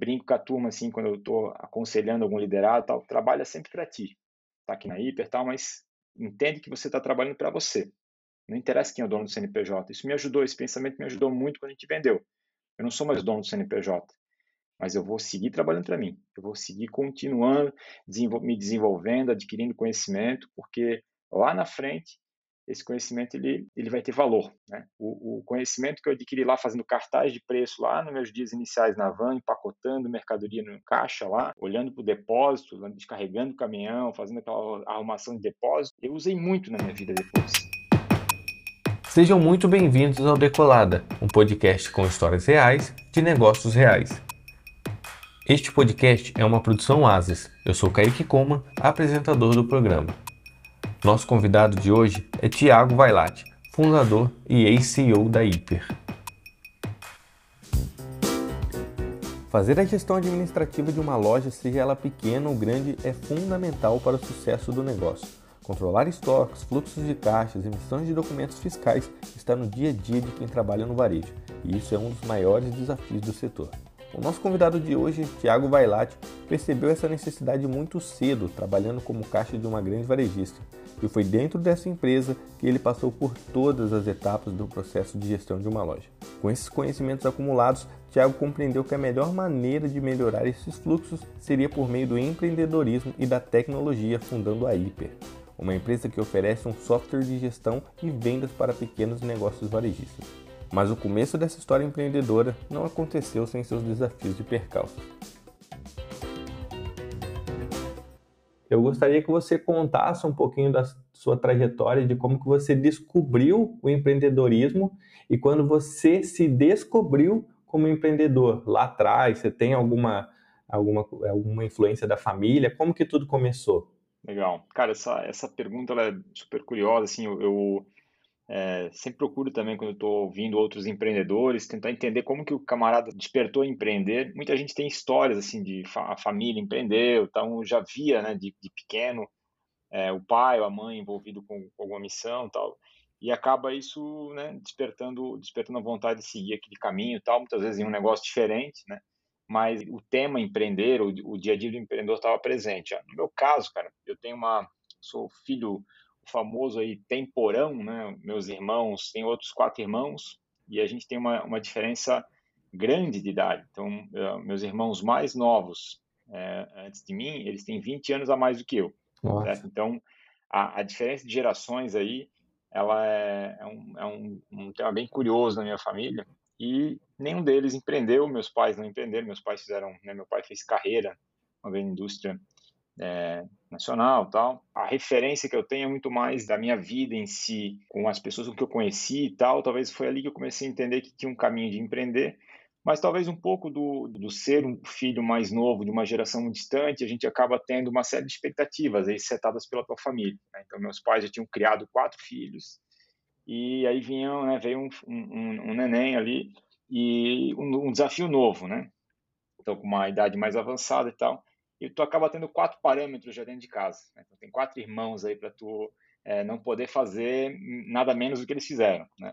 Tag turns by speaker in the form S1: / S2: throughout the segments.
S1: brinco com a turma assim, quando eu estou aconselhando algum liderado, tal, trabalha sempre para ti. Tá aqui na Hiper, tal, mas entende que você está trabalhando para você. Não interessa quem é o dono do CNPJ. Isso me ajudou, esse pensamento me ajudou muito quando a gente vendeu. Eu não sou mais dono do CNPJ, mas eu vou seguir trabalhando para mim. Eu vou seguir continuando, me desenvolvendo, adquirindo conhecimento, porque lá na frente esse conhecimento ele, ele vai ter valor. Né? O, o, conhecimento que eu adquiri lá fazendo cartaz de preço lá nos meus dias iniciais na van, empacotando mercadoria no caixa lá, olhando para o depósito, descarregando o caminhão, fazendo aquela arrumação de depósito, eu usei muito na minha vida depois.
S2: Sejam muito bem-vindos ao Decolada, um podcast com histórias reais de negócios reais. Este podcast é uma produção Ases. Eu sou Kaique Coma, apresentador do programa. Nosso convidado de hoje é Tiago Vailate, fundador e ex-CEO da Hiper. Fazer a gestão administrativa de uma loja, seja ela pequena ou grande, é fundamental para o sucesso do negócio. Controlar estoques, fluxos de caixas, emissões de documentos fiscais está no dia a dia de quem trabalha no varejo, e isso é um dos maiores desafios do setor. O nosso convidado de hoje, Tiago Vailate, percebeu essa necessidade muito cedo, trabalhando como caixa de uma grande varejista. E foi dentro dessa empresa que ele passou por todas as etapas do processo de gestão de uma loja. Com esses conhecimentos acumulados, Tiago compreendeu que a melhor maneira de melhorar esses fluxos seria por meio do empreendedorismo e da tecnologia, fundando a Hiper, uma empresa que oferece um software de gestão e vendas para pequenos negócios varejistas. Mas o começo dessa história empreendedora não aconteceu sem seus desafios de percalços. Eu gostaria que você contasse um pouquinho da sua trajetória, de como que você descobriu o empreendedorismo e quando você se descobriu como empreendedor lá atrás, você tem alguma alguma alguma influência da família? Como que tudo começou?
S1: Legal. Cara, essa, essa pergunta é super curiosa, assim, eu, eu é, sempre procuro também, quando estou ouvindo outros empreendedores, tentar entender como que o camarada despertou a empreender. Muita gente tem histórias, assim, de fa a família empreendeu, então já via, né, de, de pequeno, é, o pai ou a mãe envolvido com, com alguma missão tal, e acaba isso, né, despertando, despertando a vontade de seguir aquele caminho tal, muitas vezes em um negócio diferente, né, mas o tema empreender, o, o dia a dia do empreendedor estava presente. No meu caso, cara, eu tenho uma, sou filho famoso aí temporão, né? Meus irmãos, tem outros quatro irmãos e a gente tem uma, uma diferença grande de idade. Então, uh, meus irmãos mais novos, é, antes de mim, eles têm 20 anos a mais do que eu. Então, a, a, diferença de gerações aí, ela é, é, um, é um, um tema bem curioso na minha família. E nenhum deles empreendeu, meus pais não empreenderam, meus pais fizeram, né, meu pai fez carreira, uma grande indústria é, nacional tal. A referência que eu tenho é muito mais da minha vida em si, com as pessoas que eu conheci e tal. Talvez foi ali que eu comecei a entender que tinha um caminho de empreender, mas talvez um pouco do, do ser um filho mais novo, de uma geração distante, a gente acaba tendo uma série de expectativas aí setadas pela tua família. Né? Então, meus pais já tinham criado quatro filhos, e aí vinham, né, veio um, um, um neném ali, e um, um desafio novo, né? Então, com uma idade mais avançada e tal e tu acaba tendo quatro parâmetros já dentro de casa. Né? Então, tem quatro irmãos aí para tu é, não poder fazer nada menos do que eles fizeram, né?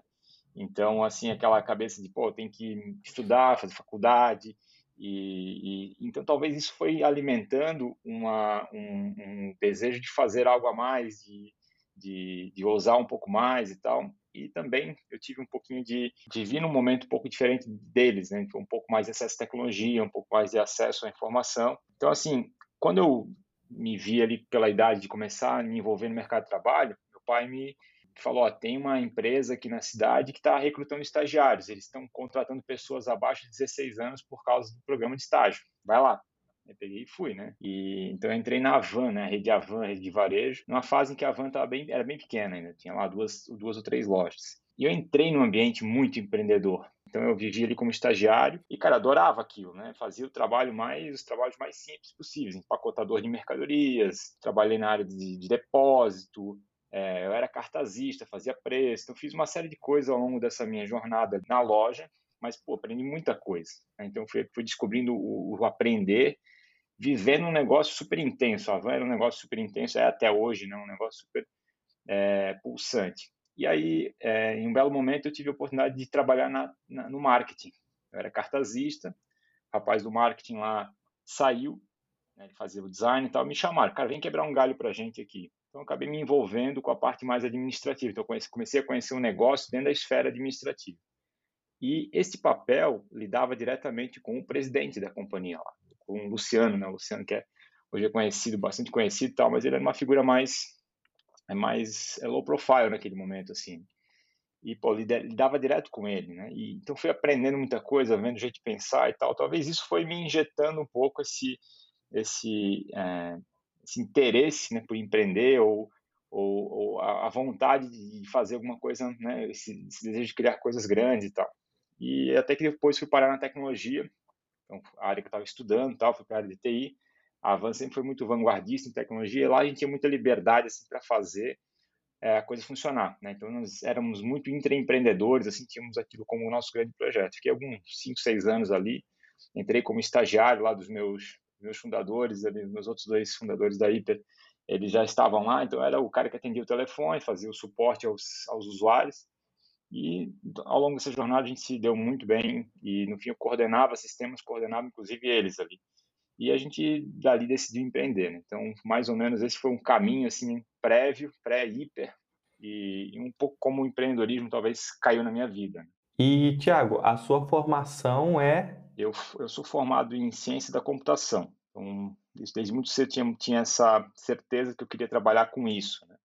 S1: Então, assim, aquela cabeça de, pô, tem que estudar, fazer faculdade, e, e então talvez isso foi alimentando uma, um, um, desejo de fazer algo a mais, de, de, de ousar um pouco mais e tal. E também eu tive um pouquinho de, de vir num momento um pouco diferente deles, né? Um pouco mais de acesso à tecnologia, um pouco mais de acesso à informação. Então, assim, quando eu me vi ali pela idade de começar a me envolver no mercado de trabalho, meu pai me falou: tem uma empresa aqui na cidade que está recrutando estagiários, eles estão contratando pessoas abaixo de 16 anos por causa do programa de estágio. Vai lá. Eu peguei e fui, né? E, então eu entrei na Avan, né? Rede Avan, rede de varejo, numa fase em que a Avan bem, era bem pequena ainda, tinha lá duas, duas ou três lojas. E eu entrei num ambiente muito empreendedor. Então eu vivia ali como estagiário e, cara, adorava aquilo, né? Fazia o trabalho mais, os trabalhos mais simples possíveis, empacotador de mercadorias, trabalhei na área de, de depósito, é, eu era cartazista, fazia preço, então fiz uma série de coisas ao longo dessa minha jornada na loja, mas, pô, aprendi muita coisa. Né? Então fui, fui descobrindo o, o, aprender, vivendo um negócio super intenso. A van era um negócio super intenso, é até hoje, né? Um negócio super é, pulsante. E aí, é, em um belo momento, eu tive a oportunidade de trabalhar na, na, no marketing. Eu era cartazista, rapaz do marketing lá saiu, né, ele fazia o design e tal, me chamaram, cara, vem quebrar um galho para a gente aqui. Então, acabei me envolvendo com a parte mais administrativa. Então, comecei a conhecer o um negócio dentro da esfera administrativa. E esse papel lidava diretamente com o presidente da companhia lá, com o Luciano, né? O Luciano que é, hoje é conhecido, bastante conhecido e tal, mas ele era uma figura mais, é mais é low profile naquele momento, assim. E, pô, lidava direto com ele, né? E, então, fui aprendendo muita coisa, vendo o jeito de pensar e tal. Talvez isso foi me injetando um pouco esse, esse, é, esse interesse né, por empreender ou, ou, ou a, vontade de fazer alguma coisa, né, esse, esse, desejo de criar coisas grandes e tal. E até que depois fui parar na tecnologia, então, a área que eu estava estudando, tal, fui para a área de TI. A Avan sempre foi muito vanguardista em tecnologia, e lá a gente tinha muita liberdade assim, para fazer é, a coisa funcionar. Né? Então, nós éramos muito intraempreendedores, assim, tínhamos aquilo como o nosso grande projeto. Fiquei alguns 5, 6 anos ali, entrei como estagiário lá dos meus meus fundadores, ali, meus outros dois fundadores da Hiper, eles já estavam lá, então era o cara que atendia o telefone, fazia o suporte aos, aos usuários. E ao longo dessa jornada a gente se deu muito bem e no fim eu coordenava sistemas, coordenava inclusive eles ali. E a gente dali decidiu empreender. Né? Então, mais ou menos esse foi um caminho assim prévio, pré-hiper e, e um pouco como o empreendedorismo talvez caiu na minha vida. Né?
S2: E Tiago, a sua formação é
S1: eu, eu sou formado em ciência da computação. Então, desde muito cedo tinha, tinha essa certeza que eu queria trabalhar com isso. Né?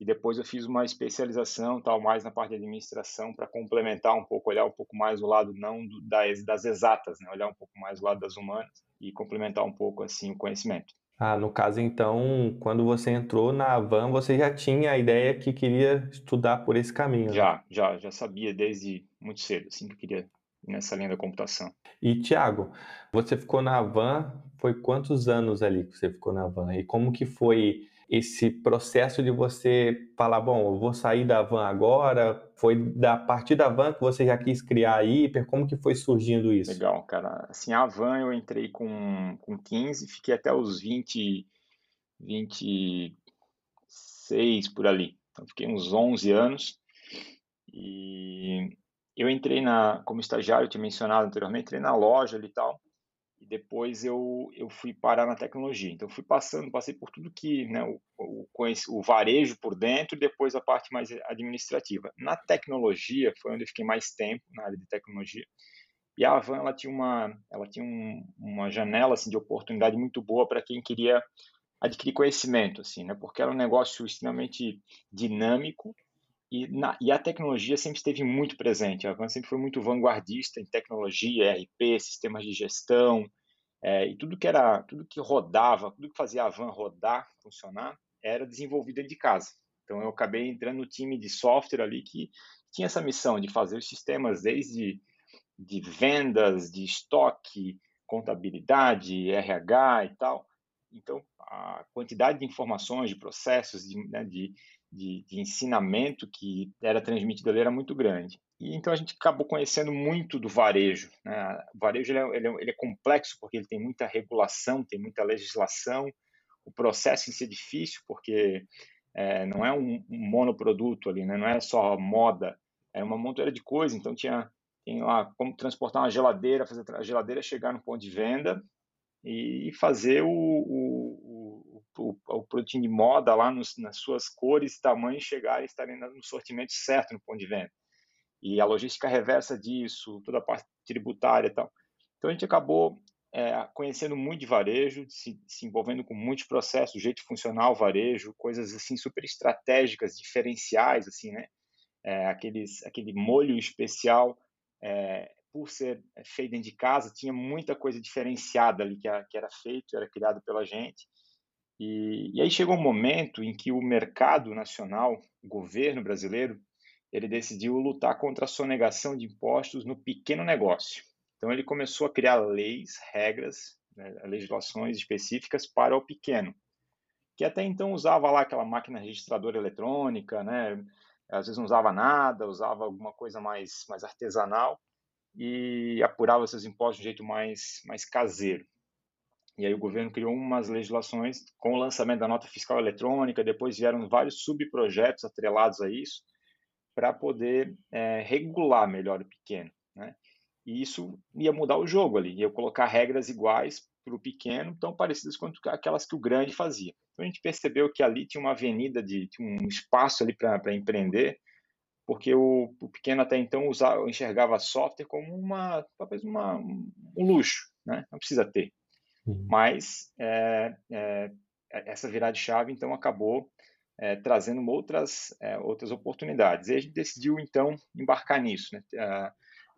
S1: E depois eu fiz uma especialização, tal, mais na parte de administração, para complementar um pouco, olhar um pouco mais o lado não do, das, das exatas, né? olhar um pouco mais o lado das humanas e complementar um pouco assim o conhecimento.
S2: Ah, no caso então, quando você entrou na Van, você já tinha a ideia que queria estudar por esse caminho? Né?
S1: Já, já, já sabia desde muito cedo, assim, que eu queria nessa linha da computação.
S2: E Tiago, você ficou na Van, foi quantos anos ali que você ficou na Van? E como que foi esse processo de você falar, bom, eu vou sair da Van agora? Foi da partir da Van que você já quis criar a Hiper? Como que foi surgindo isso?
S1: Legal, cara. Assim, a Van eu entrei com, com 15, fiquei até os 20, 26 por ali. Então, fiquei uns 11 anos. E eu entrei na, como estagiário, eu tinha mencionado anteriormente, entrei na loja ali e tal, depois eu, eu fui parar na tecnologia. Então, fui passando, passei por tudo que, né, o, o, o varejo por dentro depois a parte mais administrativa. Na tecnologia, foi onde eu fiquei mais tempo, na área de tecnologia, e a Avan, ela tinha uma, ela tinha um, uma janela, assim, de oportunidade muito boa para quem queria adquirir conhecimento, assim, né, porque era um negócio extremamente dinâmico, e, na, e, a tecnologia sempre esteve muito presente. A Van sempre foi muito vanguardista em tecnologia, RP, sistemas de gestão, é, e tudo que era, tudo que rodava, tudo que fazia a Van rodar, funcionar, era desenvolvido dentro de casa. Então eu acabei entrando no time de software ali que tinha essa missão de fazer os sistemas desde de vendas, de estoque, contabilidade, RH e tal. Então a quantidade de informações, de processos, de, né, de de, de ensinamento que era transmitido ali era muito grande. E então a gente acabou conhecendo muito do varejo. Né? O varejo ele é, ele, é, ele é, complexo porque ele tem muita regulação, tem muita legislação. O processo em si é difícil porque é, não é um, um, monoproduto ali, né? não é só moda, é uma montoeira de coisas. Então tinha, tem lá como transportar uma geladeira, fazer a geladeira chegar no ponto de venda e fazer o, o o, o produtinho de moda lá nos, nas suas cores tamanhos chegarem e estarem no sortimento certo no ponto de venda. E a logística reversa disso, toda a parte tributária e tal. Então a gente acabou é, conhecendo muito de varejo, se, se, envolvendo com muitos processos, jeito funcional varejo, coisas assim super estratégicas, diferenciais, assim, né? É, aqueles, aquele molho especial, é, por ser feito dentro de casa, tinha muita coisa diferenciada ali que, que era feito, era criado pela gente. E, e aí chegou um momento em que o mercado nacional, o governo brasileiro, ele decidiu lutar contra a sonegação de impostos no pequeno negócio. Então ele começou a criar leis, regras, né, legislações específicas para o pequeno, que até então usava lá aquela máquina registradora eletrônica, né? Às vezes não usava nada, usava alguma coisa mais mais artesanal e apurava seus impostos de um jeito mais mais caseiro. E aí o governo criou umas legislações com o lançamento da nota fiscal eletrônica, depois vieram vários subprojetos atrelados a isso, para poder é, regular melhor o pequeno. Né? E isso ia mudar o jogo ali, ia colocar regras iguais para o pequeno, tão parecidas quanto aquelas que o grande fazia. Então a gente percebeu que ali tinha uma avenida, de, tinha um espaço ali para empreender, porque o, o, pequeno até então usava, enxergava software como uma, talvez uma, um luxo, né? não precisa ter. Mas é, é, essa virada de chave então acabou é, trazendo outras, é, outras oportunidades. E a gente decidiu então embarcar nisso. Né? É,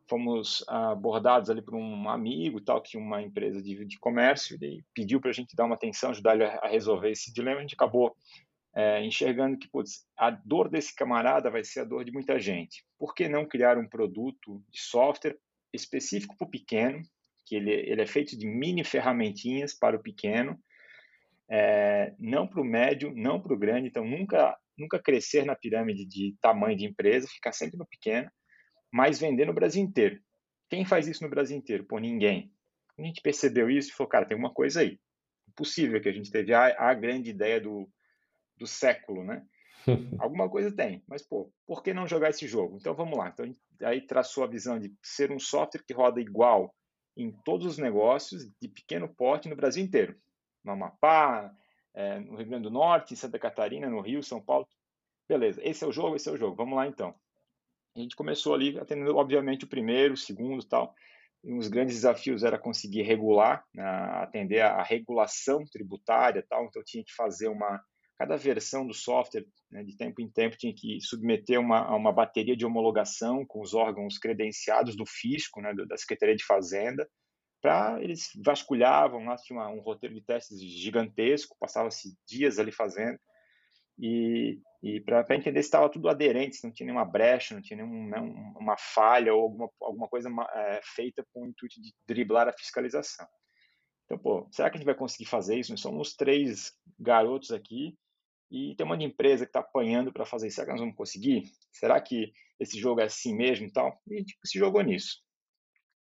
S1: fomos abordados ali por um amigo tal que tinha uma empresa de, de comércio e pediu para a gente dar uma atenção, ajudar ele a resolver esse dilema. A gente acabou é, enxergando que putz, a dor desse camarada vai ser a dor de muita gente. Por que não criar um produto de software específico para o pequeno, que ele, ele é feito de mini ferramentinhas para o pequeno, é, não para o médio, não para o grande, então nunca, nunca crescer na pirâmide de tamanho de empresa, ficar sempre no pequeno, mas vender no Brasil inteiro. Quem faz isso no Brasil inteiro? Pô, ninguém. A gente percebeu isso e falou, cara, tem uma coisa aí. Impossível que a gente teve a, a grande ideia do, do século, né? Alguma coisa tem, mas pô, por que não jogar esse jogo? Então vamos lá. Então aí traçou a visão de ser um software que roda igual em todos os negócios de pequeno porte no Brasil inteiro, no Amapá, é, no Rio Grande do Norte, em Santa Catarina, no Rio, São Paulo. Beleza, esse é o jogo, esse é o jogo. Vamos lá então. A gente começou ali atendendo, obviamente, o primeiro, o segundo e tal. E um dos grandes desafios era conseguir regular, né, atender a, regulação tributária tal. Então, tinha que fazer uma. Cada versão do software, né, de tempo em tempo, tinha que submeter uma, a uma bateria de homologação com os órgãos credenciados do fisco, né, da Secretaria de Fazenda, para eles vasculhavam, lá tinha uma, um roteiro de testes gigantesco, passava-se dias ali fazendo e, e para entender se estava tudo aderente, se não tinha nenhuma brecha, não tinha nenhuma né, uma falha ou alguma, alguma coisa é, feita com o intuito de driblar a fiscalização. Então, pô, será que a gente vai conseguir fazer isso? Nós somos três garotos aqui e tem uma empresa que está apanhando para fazer isso. Será que nós vamos conseguir? Será que esse jogo é assim mesmo e tal? E a gente se jogou nisso.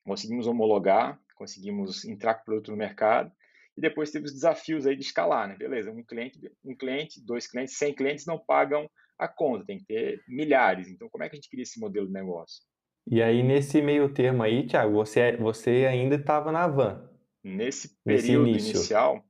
S1: Conseguimos homologar, conseguimos entrar com o produto no mercado e depois teve os desafios aí de escalar, né? Beleza, um cliente, um cliente, dois clientes, cem clientes não pagam a conta, tem que ter milhares. Então, como é que a gente cria esse modelo de negócio?
S2: E aí, nesse meio termo aí, Thiago, você, você ainda estava na van.
S1: Nesse período Nesse inicial,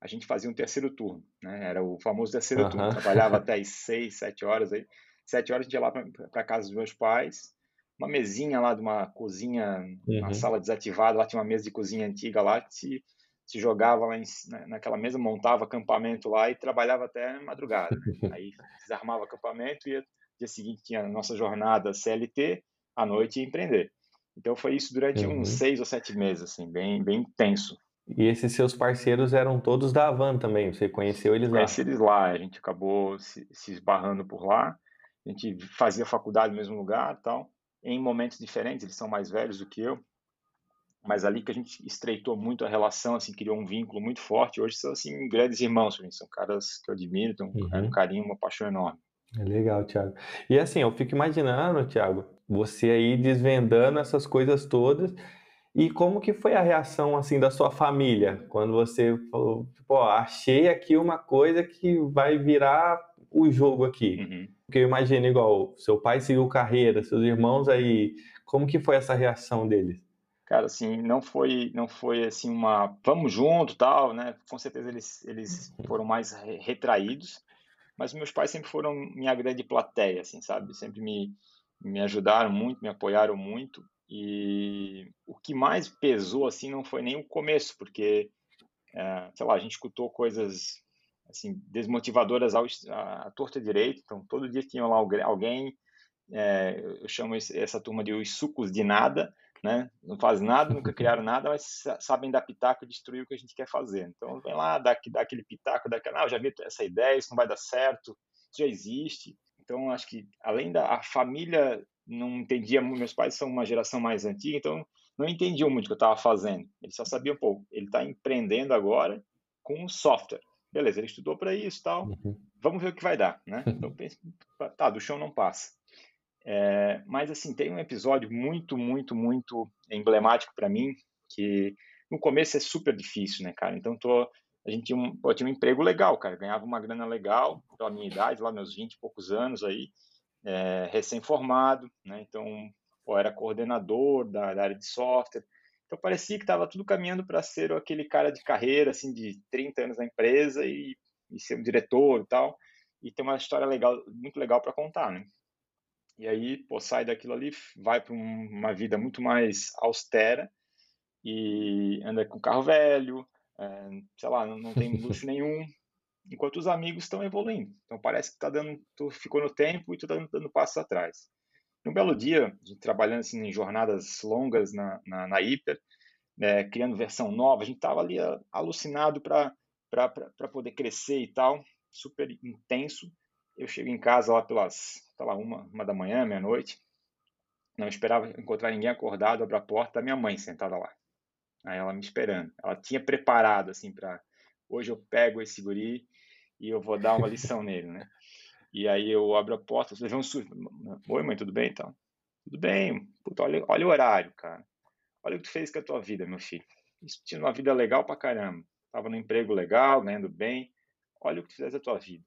S1: a gente fazia um terceiro turno, né? Era o famoso terceiro uhum. turno. Trabalhava até as seis, sete horas aí. Sete horas a gente ia lá para casa dos meus pais, uma mesinha lá de uma cozinha, uhum. uma sala desativada, lá tinha uma mesa de cozinha antiga lá, se se jogava lá em, naquela mesa, montava acampamento lá e trabalhava até madrugada. Aí desarmava acampamento e dia seguinte tinha a nossa jornada CLT, à noite ia empreender. Então foi isso durante uhum. uns seis ou sete meses, assim, bem, bem intenso.
S2: E esses seus parceiros eram todos da Avan também, você conheceu eles lá?
S1: Conheci eles lá, a gente acabou se, se esbarrando por lá, a gente fazia faculdade no mesmo lugar tal, em momentos diferentes, eles são mais velhos do que eu, mas ali que a gente estreitou muito a relação, assim, criou um vínculo muito forte. Hoje são, assim, grandes irmãos são caras que eu admiro, têm um, uhum. um carinho, uma paixão enorme.
S2: É legal, Thiago. E assim, eu fico imaginando, Thiago, você aí desvendando essas coisas todas e como que foi a reação, assim, da sua família quando você falou, tipo, ó, achei aqui uma coisa que vai virar o jogo aqui. Uhum. Porque eu imagino igual, seu pai seguiu carreira, seus irmãos aí, como que foi essa reação deles?
S1: cara, assim, não foi, não foi assim uma vamos junto, tal, né? Com certeza eles, eles foram mais retraídos, mas meus pais sempre foram minha grande plateia, assim, sabe? Sempre me, me ajudaram muito, me apoiaram muito e o que mais pesou, assim, não foi nem o começo, porque, é, sei lá, a gente escutou coisas, assim, desmotivadoras ao, à, à torta direito, então todo dia tinha lá alguém, é, eu chamo essa turma de os sucos de nada, né? Não faz nada, nunca criaram nada, mas sabem dar pitaco e destruir o que a gente quer fazer. Então, vem lá, dá, dá aquele pitaco, dá aquele, ah, já vi essa ideia, isso não vai dar certo, isso já existe. Então, acho que além da a família não entendia, meus pais são uma geração mais antiga, então não entendiam muito o que eu estava fazendo. Eles só sabiam, pô, ele está empreendendo agora com software. Beleza, ele estudou para isso, tal. Uhum. Vamos ver o que vai dar, né? Então, penso, tá, do chão não passa. É, mas assim, tem um episódio muito, muito, muito emblemático para mim, que no começo é super difícil, né, cara? Então tô, a gente tinha um, pô, tinha um emprego legal, cara, ganhava uma grana legal pela minha idade, lá meus 20 e poucos anos aí, é, recém-formado, né? Então, pô, era coordenador da, da área de software. Então parecia que estava tudo caminhando para ser aquele cara de carreira, assim, de 30 anos na empresa e, e ser um diretor e tal, e ter uma história legal, muito legal para contar, né? E aí, pô, sai daquilo ali, vai para uma vida muito mais austera e anda com carro velho, é, sei lá, não, não tem luxo nenhum, enquanto os amigos estão evoluindo. Então parece que tá dando, tu ficou no tempo e tu tá dando, dando passos atrás. Um belo dia, trabalhando assim, em jornadas longas na, na, na Hiper, né, criando versão nova, a gente estava ali ah, alucinado para poder crescer e tal, super intenso. Eu chego em casa lá pelas, tá lá, uma, uma da manhã, meia-noite, não esperava encontrar ninguém acordado, abro a porta, minha mãe sentada lá. Aí ela me esperando. Ela tinha preparado, assim, para hoje eu pego esse guri e eu vou dar uma lição nele, né? E aí eu abro a porta, você vê um susto. Oi, mãe, tudo bem então? Tudo bem. Puta, olha, olha o horário, cara. Olha o que tu fez com a tua vida, meu filho. Tinha uma vida legal pra caramba. Tava no emprego legal, ganhando bem. Olha o que tu fez a tua vida.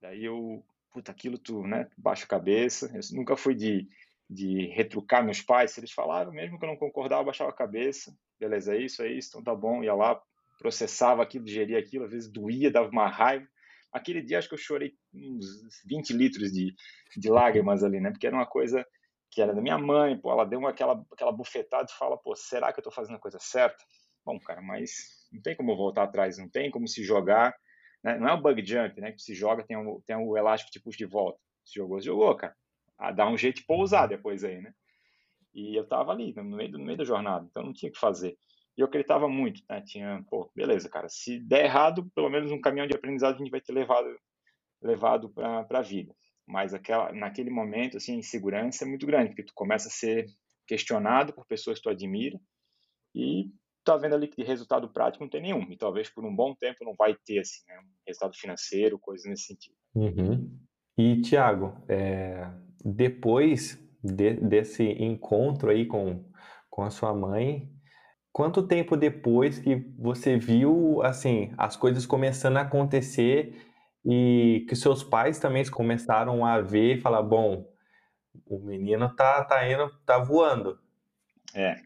S1: Daí eu, puta, aquilo tu, né, baixa a cabeça. Eu nunca fui de, de retrucar meus pais. Se eles falaram, mesmo que eu não concordava, eu baixava a cabeça. Beleza, é isso, é isso, então tá bom. Ia lá, processava aquilo, digeria aquilo, às vezes doía, dava uma raiva. Aquele dia acho que eu chorei uns 20 litros de, de lágrimas ali, né? Porque era uma coisa que era da minha mãe, pô, ela deu aquela, aquela bufetada e fala, pô, será que eu tô fazendo a coisa certa? Bom, cara, mas não tem como voltar atrás, não tem como se jogar, né? Não é o bug jump, né? Que se joga, tem o, tem o elástico tipo de volta. Se jogou, se jogou, cara. Ah, dá um jeito de pousar depois aí, né? E eu tava ali, no meio, no meio da jornada, então não tinha o que fazer. E eu acreditava muito, né? Tinha, pô, beleza, cara, se der errado, pelo menos um caminhão de aprendizado a gente vai ter levado levado para a vida. Mas aquela, naquele momento, assim, a insegurança é muito grande, porque tu começa a ser questionado por pessoas que tu admira e tá vendo ali que resultado prático não tem nenhum. E talvez por um bom tempo não vai ter, assim, né? um resultado financeiro, coisas nesse sentido.
S2: Uhum. E, Tiago, é, depois de, desse encontro aí com, com a sua mãe, Quanto tempo depois que você viu, assim, as coisas começando a acontecer e que seus pais também começaram a ver e falar, bom, o menino tá, tá indo, tá voando.
S1: É,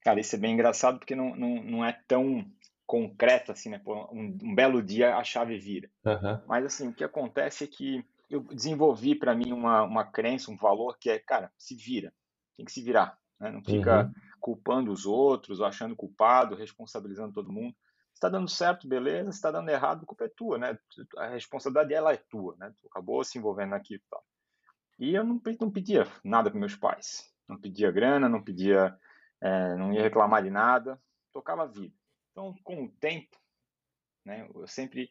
S1: cara, isso é bem engraçado porque não, não, não é tão concreto assim, né? Um, um belo dia a chave vira. Uhum. Mas assim, o que acontece é que eu desenvolvi para mim uma, uma crença, um valor que é, cara, se vira, tem que se virar, né? Não fica uhum culpando os outros, ou achando culpado, responsabilizando todo mundo. Está dando certo, beleza. Está dando errado, a culpa é tua, né? A responsabilidade ela é tua, né? Tu acabou se envolvendo naquilo tal. E eu não, não pedia nada para meus pais. Não pedia grana, não pedia, é, não ia reclamar de nada. Tocava a vida. Então, com o tempo, né? Eu sempre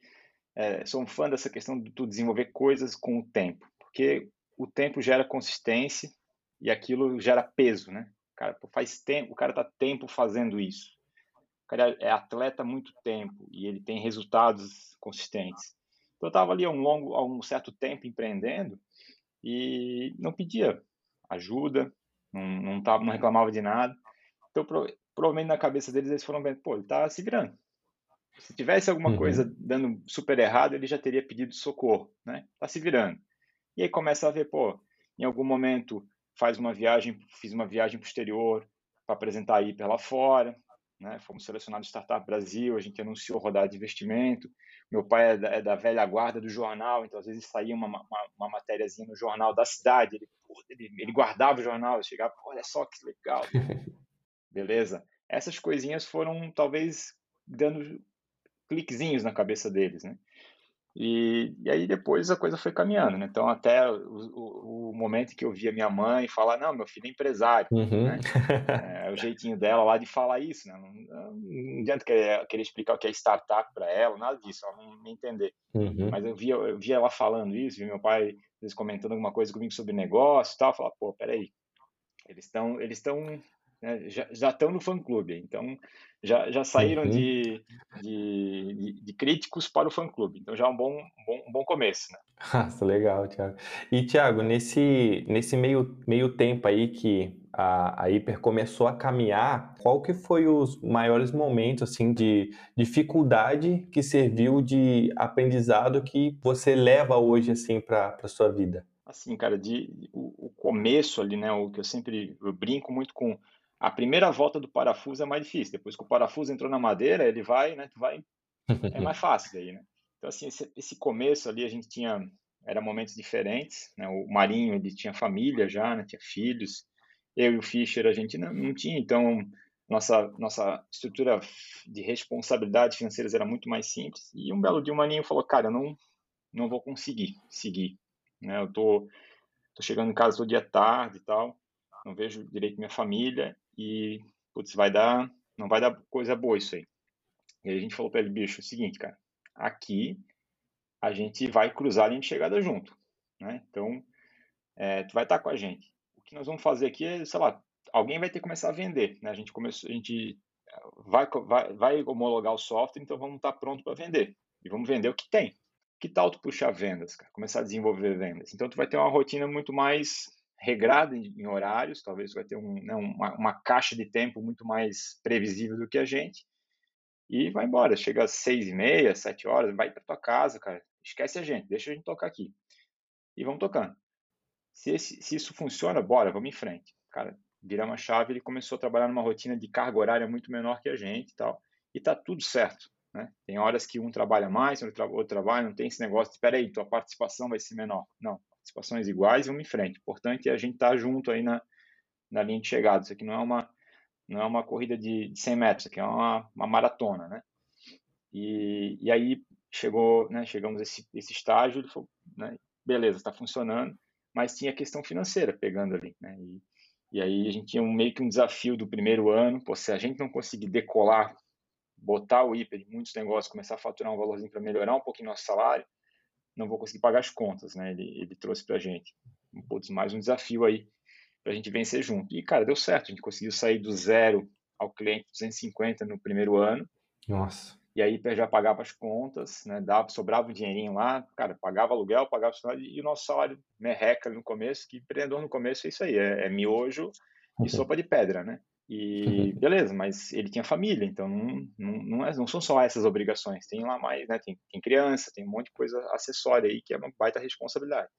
S1: é, sou um fã dessa questão de tu desenvolver coisas com o tempo, porque o tempo gera consistência e aquilo gera peso, né? Cara, faz tempo, o cara tá tempo fazendo isso. O cara é atleta há muito tempo e ele tem resultados consistentes. Então eu estava ali há um longo, há um certo tempo empreendendo e não pedia ajuda, não, não, tava, não reclamava de nada. Então provavelmente na cabeça deles eles foram vendo, pô, ele tá se virando. Se tivesse alguma uhum. coisa dando super errado, ele já teria pedido socorro, né? Tá se virando. E aí começa a ver, pô, em algum momento faz uma viagem, fiz uma viagem posterior para apresentar a Hiper lá fora, né? Fomos selecionados Startup Brasil, a gente anunciou rodada de investimento. Meu pai é da, é da velha guarda do jornal, então às vezes saía uma, uma, uma matériazinha no jornal da cidade, ele, ele, ele guardava o jornal, chegava, olha só que legal, beleza? Essas coisinhas foram talvez dando cliquezinhos na cabeça deles, né? E, e aí depois a coisa foi caminhando, né? Então até o, o, o momento que eu via minha mãe falar, não, meu filho é empresário, uhum. né? É, o jeitinho dela lá de falar isso, né? Não, não adianta querer, querer explicar o que é startup para ela, nada disso, ela não me entender. Uhum. Mas eu via, eu via ela falando isso, via meu pai às vezes comentando alguma coisa comigo sobre negócio e tal, falar, pô, peraí, eles estão eles estão né, já, já estão no fã-clube, então já, já saíram uhum. de, de, de, críticos para o fã-clube, então já é um bom, bom, um bom começo. Né?
S2: Nossa, legal, Thiago. E, Thiago, nesse, nesse meio, meio tempo aí que a, a Hiper começou a caminhar, qual que foi os maiores momentos, assim, de dificuldade que serviu de aprendizado que você leva hoje, assim, para a sua vida?
S1: Assim, cara, de, o, o começo ali, né? O que eu sempre eu brinco muito com a primeira volta do parafuso é mais difícil. Depois que o parafuso entrou na madeira, ele vai, né? Tu vai, é mais fácil daí, né? Então assim, esse, esse começo ali a gente tinha era momentos diferentes, né? O Marinho ele tinha família já, né? Tinha filhos. Eu e o Fischer a gente não, não tinha, então nossa nossa estrutura de responsabilidades financeiras era muito mais simples. E um belo dia o Marinho falou, cara, eu não não vou conseguir seguir, né? Eu tô tô chegando em casa todo dia tarde e tal, não vejo direito minha família e putz, vai dar não vai dar coisa boa isso aí. E aí a gente falou para ele, bicho, é o seguinte, cara, aqui a gente vai cruzar a linha de chegada junto, né? Então, é, tu vai estar com a gente. O que nós vamos fazer aqui é, sei lá, alguém vai ter que começar a vender, né? A gente começou, a gente vai, vai, vai homologar o software, então vamos estar pronto para vender. E vamos vender o que tem. Que tal tu puxar vendas, cara? Começar a desenvolver vendas. Então, tu vai ter uma rotina muito mais regrada em, em horários, talvez vai ter um, né, uma, uma caixa de tempo muito mais previsível do que a gente e vai embora. Chega às seis e meia, sete horas, vai para tua casa, cara. Esquece a gente, deixa a gente tocar aqui. E vamos tocando. Se, esse, se isso funciona, bora, vamos em frente. Cara, virar uma chave, ele começou a trabalhar numa rotina de carga horária muito menor que a gente e tal. E tá tudo certo. Né? Tem horas que um trabalha mais, outro trabalha, não tem esse negócio de, espera aí, tua participação vai ser menor. Não, participações iguais e vamos em frente. Importante é a gente estar tá junto aí na, na linha de chegada. Isso aqui não é uma não é uma corrida de, de 100 metros, aqui é uma, uma maratona, né? E, e aí chegou, né, chegamos a esse, esse estágio, ele falou, né, beleza, está funcionando, mas tinha questão financeira pegando ali, né? E, e aí a gente tinha um, meio que um desafio do primeiro ano, pô, se a gente não conseguir decolar, botar o IPA de muitos negócios, começar a faturar um valorzinho para melhorar um pouquinho nosso salário, não vou conseguir pagar as contas, né? Ele, ele trouxe para a gente. Putz, mais um desafio aí para a gente vencer junto. E, cara, deu certo. A gente conseguiu sair do zero ao cliente 250 no primeiro ano.
S2: Nossa.
S1: E aí já pagava as contas, né? Dava, sobrava um dinheirinho lá, cara, pagava aluguel, pagava o salário e o nosso salário merreca no começo, que empreendedor no começo é isso aí, é, é miojo e uhum. sopa de pedra, né? E beleza, mas ele tinha família, então não, não, não, é, não, são só essas obrigações, tem lá mais, né? Tem, tem criança, tem um monte de coisa acessória aí que é uma baita responsabilidade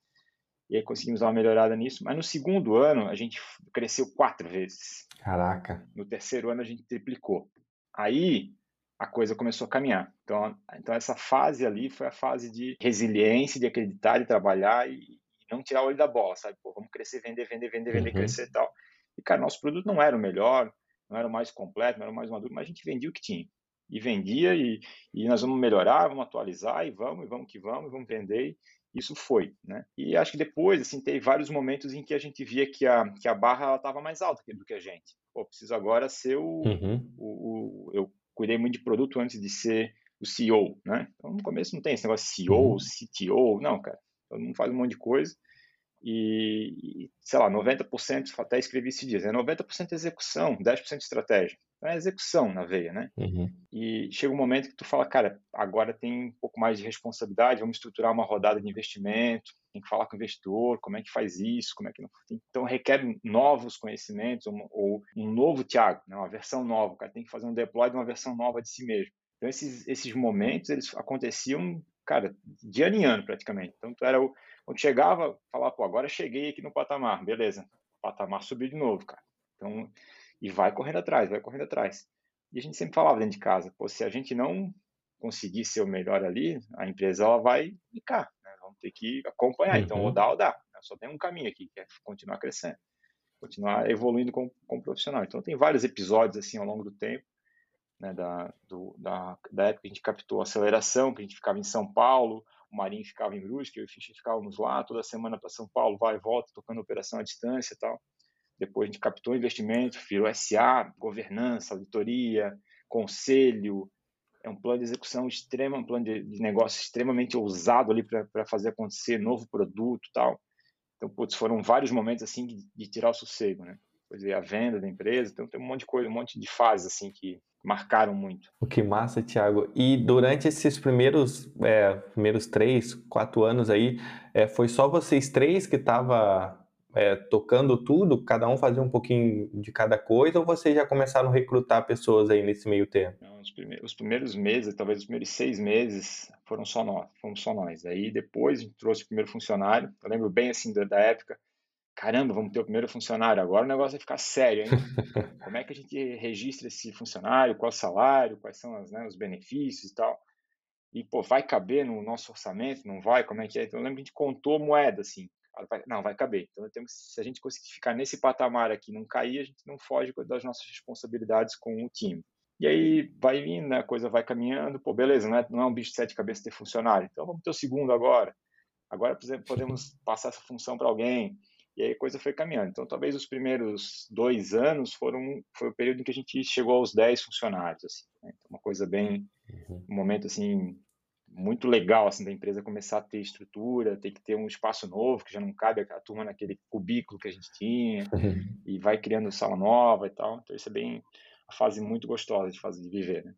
S1: e aí conseguimos dar uma melhorada nisso. Mas no segundo ano, a gente cresceu quatro vezes.
S2: Caraca.
S1: No terceiro ano, a gente triplicou. Aí, a coisa começou a caminhar. Então, então essa fase ali foi a fase de resiliência, de acreditar, de trabalhar e, não tirar o olho da bola, sabe? Pô, vamos crescer, vender, vender, vender, vender, uhum. crescer e tal. E, cara, nosso produto não era o melhor, não era o mais completo, não era o mais maduro, mas a gente vendia o que tinha. E vendia e, e nós vamos melhorar, vamos atualizar e vamos, e vamos que vamos, vamos vender isso foi, né? E acho que depois, assim, teve vários momentos em que a gente via que a, que a barra estava mais alta do que a gente. Pô, preciso agora ser o, uhum. o, o, Eu cuidei muito de produto antes de ser o CEO, né? Então, no começo não tem esse negócio de CEO, uhum. CTO, não, cara. Todo mundo faz um monte de coisa e, sei lá, 90%, até escrevi esse dia, é 90% execução, 10% estratégia. Então é execução na veia, né?
S2: Uhum.
S1: E chega um momento que tu fala, cara, agora tem um pouco mais de responsabilidade, vamos estruturar uma rodada de investimento, tem que falar com o investidor, como é que faz isso, como é que não... Então requer novos conhecimentos, ou, um novo Thiago, né? uma versão nova, o cara tem que fazer um deploy de uma versão nova de si mesmo. Então esses, esses momentos, eles aconteciam, cara, de ano em ano praticamente. Então tu era o quando chegava, falava, pô, agora cheguei aqui no patamar, beleza. O patamar subiu de novo, cara. Então, e vai correndo atrás, vai correndo atrás. E a gente sempre falava dentro de casa, pô, se a gente não conseguir ser o melhor ali, a empresa ela vai ficar, né? vamos ter que acompanhar. Então, uhum. Então, ou dá ou dá. Só tem um caminho aqui, que é continuar crescendo, continuar evoluindo como, como profissional. Então, tem vários episódios assim ao longo do tempo, né, da, do, da, da época que a gente captou a aceleração, que a gente ficava em São Paulo, o Marinho ficava em Brusque, eu e o Fischer ficávamos lá toda semana para São Paulo, vai e volta, tocando operação à distância e tal. Depois a gente captou investimento, virou SA, governança, auditoria, conselho. É um plano de execução extremo, um plano de, de negócio extremamente ousado ali para fazer acontecer, novo produto tal. Então, putz, foram vários momentos assim de, de tirar o sossego, né? Depois veio a venda da empresa, então tem um monte de coisa, um monte de fases assim que marcaram muito.
S2: O que massa, Thiago. E durante esses primeiros, é, primeiros três, quatro anos aí, é, foi só vocês três que tava é, tocando tudo, cada um fazia um pouquinho de cada coisa, ou vocês já começaram a recrutar pessoas aí nesse meio tempo?
S1: Não, os, primeiros, os, primeiros, meses, talvez os primeiros seis meses, foram só nós, fomos só nós. Aí depois a gente trouxe o primeiro funcionário, eu lembro bem assim da, da época, caramba, vamos ter o primeiro funcionário, agora o negócio vai ficar sério, hein? Como é que a gente registra esse funcionário, qual o salário, quais são as, né, os benefícios e tal. E, pô, vai caber no nosso orçamento? Não vai? Como é que é? Então, eu lembro que a gente contou moeda, assim. Não, vai caber. Então, temos, se a gente conseguir ficar nesse patamar aqui não cair, a gente não foge das nossas responsabilidades com o time. E aí vai vindo, né? a coisa vai caminhando. Pô, beleza, não é, não é um bicho de sete cabeças ter funcionário. Então, vamos ter o segundo agora. Agora podemos passar essa função para alguém. E aí a coisa foi caminhando. Então, talvez os primeiros dois anos foram foi o período em que a gente chegou aos 10 funcionários. Assim, né? então, uma coisa bem, uhum. um momento assim muito legal assim da empresa começar a ter estrutura, ter que ter um espaço novo que já não cabe a turma naquele cubículo que a gente tinha e vai criando sala nova e tal. Então isso é bem a fase muito gostosa de fazer de viver, né?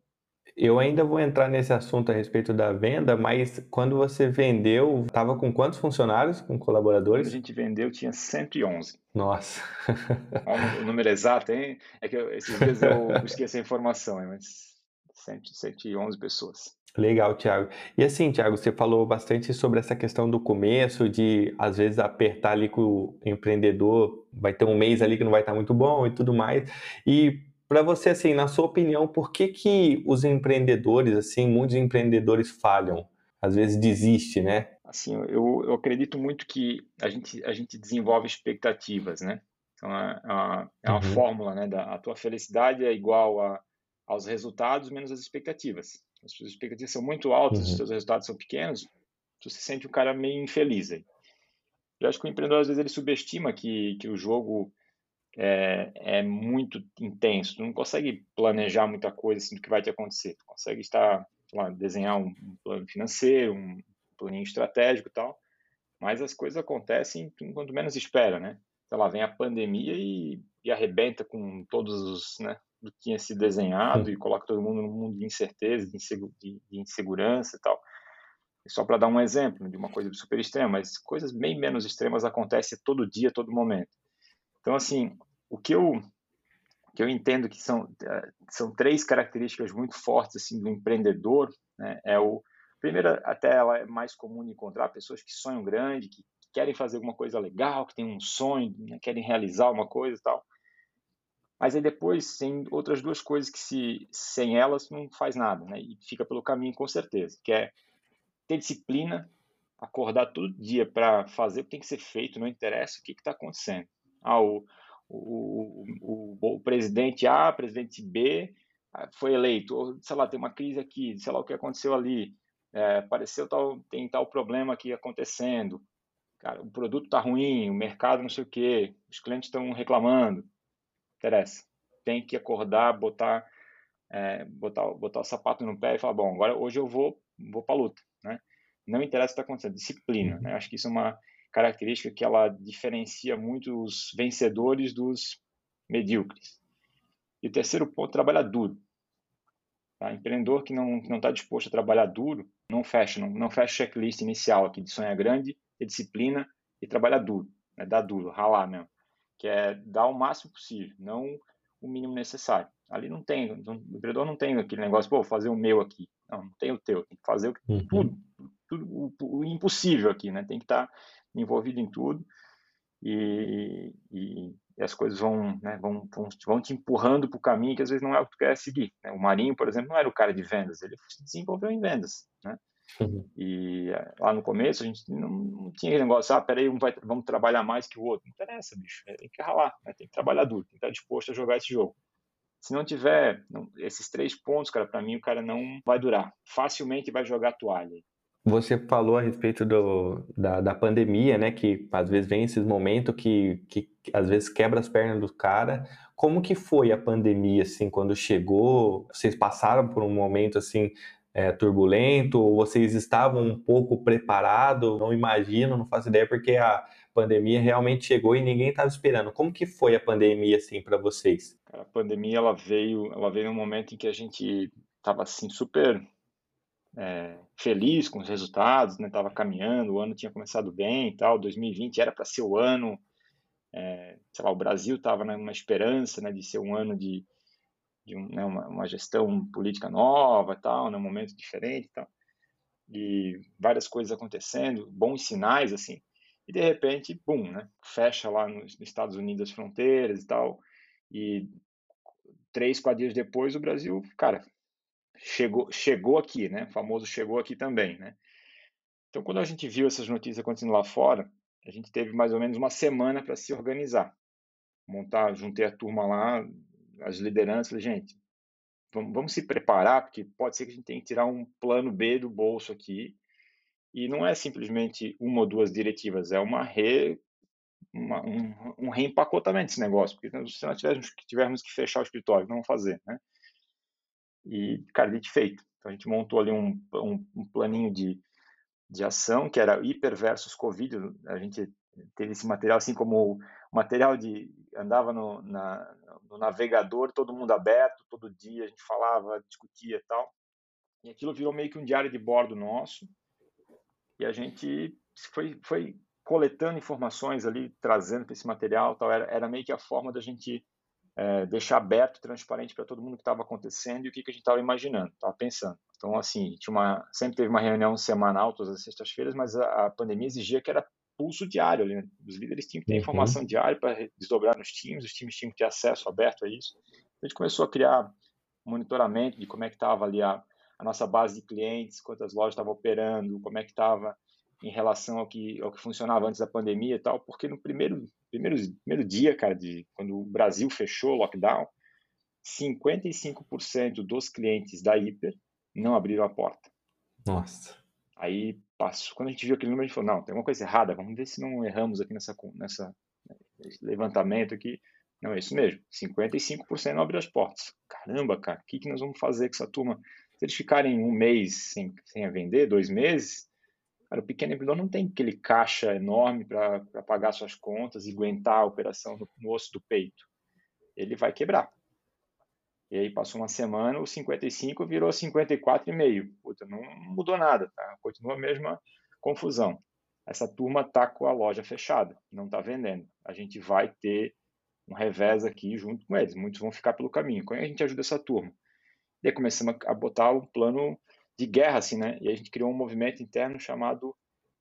S2: Eu ainda vou entrar nesse assunto a respeito da venda, mas quando você vendeu, estava com quantos funcionários, com colaboradores?
S1: Quando a gente vendeu, tinha 111.
S2: Nossa.
S1: o número exato, hein? É que eu, esses dias eu esqueci a informação, mas 111 pessoas.
S2: Legal, Thiago. E assim, Thiago, você falou bastante sobre essa questão do começo, de às vezes apertar ali com o empreendedor, vai ter um mês ali que não vai estar muito bom e tudo mais. E para você, assim, na sua opinião, por que, que os empreendedores, assim, muitos empreendedores falham? Às vezes desiste, né?
S1: Assim, eu, eu acredito muito que a gente, a gente desenvolve expectativas, né? Então, é, é uma uhum. fórmula, né? Da, a tua felicidade é igual a, aos resultados menos as expectativas. As suas expectativas são muito altas, uhum. os seus resultados são pequenos, tu se sente um cara meio infeliz aí. Eu acho que o empreendedor, às vezes, ele subestima que, que o jogo é, é muito intenso. Tu não consegue planejar muita coisa assim, do que vai te acontecer. Tu consegue estar, lá, desenhar um, um, plano financeiro, um planinho estratégico e tal, mas as coisas acontecem quanto menos espera, né? Sei lá, vem a pandemia e, e arrebenta com todos os, né, do que tinha se desenhado e coloca todo mundo num mundo de incerteza, de, de, de insegurança e tal. Só para dar um exemplo de uma coisa super extrema, mas coisas bem menos extremas acontecem todo dia, todo momento. Então, assim, o que eu, que eu entendo que são, eh, são três características muito fortes assim, do empreendedor, né? é o primeiro, até ela é mais comum encontrar pessoas que sonham grande, que, que querem fazer alguma coisa legal, que têm um sonho, né? querem realizar uma coisa e tal. Mas aí depois tem outras duas coisas que se sem elas não faz nada, né? E fica pelo caminho com certeza, que é ter disciplina, acordar todo dia para fazer o que tem que ser feito, não interessa o que está acontecendo. Ah, o, o, o, o, presidente A, presidente B ah, foi eleito, ou sei lá, tem uma crise aqui, sei lá o que aconteceu ali, é, apareceu tal, tem tal problema aqui acontecendo, cara, o produto está ruim, o mercado não sei o que, os clientes estão reclamando, interessa, tem que acordar, botar, é, botar, botar o sapato no pé e falar, bom, agora hoje eu vou, vou para a luta, né? Não interessa o que está acontecendo, disciplina, né? Acho que isso é uma característica que ela diferencia muito os vencedores dos medíocres. E o terceiro ponto, trabalhar duro. Tá? Empreendedor que não está disposto a trabalhar duro, não fecha, não, não fecha o checklist inicial aqui de sonhar grande, ter disciplina e trabalhar duro. Né? Dar duro, ralar mesmo. Que é dar o máximo possível, não o mínimo necessário. Ali não tem, o empreendedor não tem aquele negócio, pô, fazer o meu aqui. Não, não tem o teu, tem que fazer o, uhum. tudo, tudo o, o, impossível aqui, né? Tem que estar tá envolvido em tudo e, e, e as coisas vão, né, vão, vão, vão, te empurrando para o caminho que às vezes não é o que tu quer seguir. Né? O Marinho, por exemplo, não era o cara de vendas, ele se desenvolveu em vendas, né? Uhum. E eh, lá no começo a gente não, não tinha negócio, ah, peraí, um vai, vamos trabalhar mais que o outro. Não interessa, bicho, tem que ralar, né? tem que trabalhar duro, tem que estar disposto a jogar esse jogo. Se não tiver não, esses três pontos, cara, para mim o cara não vai durar. Facilmente vai jogar toalha.
S2: Você falou a respeito do, da, da pandemia, né? Que às vezes vem esses momentos que, que às vezes quebra as pernas do cara. Como que foi a pandemia, assim, quando chegou? Vocês passaram por um momento, assim, é, turbulento? Ou vocês estavam um pouco preparados? Não imagino, não faço ideia, porque a pandemia realmente chegou e ninguém estava esperando. Como que foi a pandemia, assim, para vocês?
S1: A pandemia, ela veio, ela veio num momento em que a gente estava, assim, super é, feliz com os resultados, né? Tava caminhando, o ano tinha começado bem e tal. 2020 era para ser o ano é, sei lá, o Brasil estava numa esperança né, de ser um ano de, de um, né, uma, uma, gestão política nova, tal, num momento diferente, tal, e várias coisas acontecendo, bons sinais assim, e de repente, bum, né, fecha lá nos Estados Unidos as fronteiras e tal, e três, quatro dias depois o Brasil, cara, chegou, chegou aqui, né, o famoso chegou aqui também, né. Então, quando a gente viu essas notícias acontecendo lá fora, a gente teve mais ou menos uma semana para se organizar. Montar, juntei a turma lá, as lideranças, gente, vamos, vamos se preparar, porque pode ser que a gente tenha que tirar um plano B do bolso aqui. E não é simplesmente uma ou duas diretivas, é uma re, uma, um, um reempacotamento desse negócio, porque se nós tivermos, tivermos que fechar o escritório, não vamos fazer, né? E, de feito. Então, a gente montou ali um, um, um planinho de, de ação, que era hiper versus Covid. A gente teve esse material, assim como o material de andava no, na, no navegador, todo mundo aberto, todo dia a gente falava, discutia e tal. E aquilo virou meio que um diário de bordo nosso. E a gente foi, foi coletando informações ali, trazendo esse material, tal. Era, era meio que a forma da gente é, deixar aberto, transparente para todo mundo o que estava acontecendo e o que, que a gente estava imaginando, estava pensando. Então, assim, uma, sempre teve uma reunião semanal todas as sextas-feiras, mas a, a, pandemia exigia que era pulso diário. Né? Os líderes tinham que ter uhum. informação diária para desdobrar nos times, os times tinham que ter acesso aberto a isso. A gente começou a criar monitoramento de como é que estava ali a, a nossa base de clientes, quantas lojas estavam operando, como é que estava em relação ao que, ao que funcionava antes da pandemia e tal, porque no primeiro, primeiro, primeiro dia, cara, de quando o Brasil fechou o lockdown, 55% dos clientes da Hiper não abriram a porta.
S2: Nossa.
S1: Aí passou, quando a gente viu aquele número, a gente falou, não, tem alguma coisa errada, vamos ver se não erramos aqui nessa, nessa levantamento aqui. Não, é isso mesmo, 55% não abriram as portas. Caramba, cara, o que, que nós vamos fazer com essa turma? Se eles ficarem um mês sem, sem vender, dois meses, Cara, o pequeno empreendedor não tem aquele caixa enorme para pagar suas contas e aguentar a operação no, no osso do peito. Ele vai quebrar. E aí passou uma semana, o 55 virou 54,5. Puta, não mudou nada, tá? Continua a mesma confusão. Essa turma tá com a loja fechada, não está vendendo. A gente vai ter um revés aqui junto com eles. Muitos vão ficar pelo caminho. Como é que a gente ajuda essa turma? E aí começamos a botar um plano de guerra, assim, né? E a gente criou um movimento interno chamado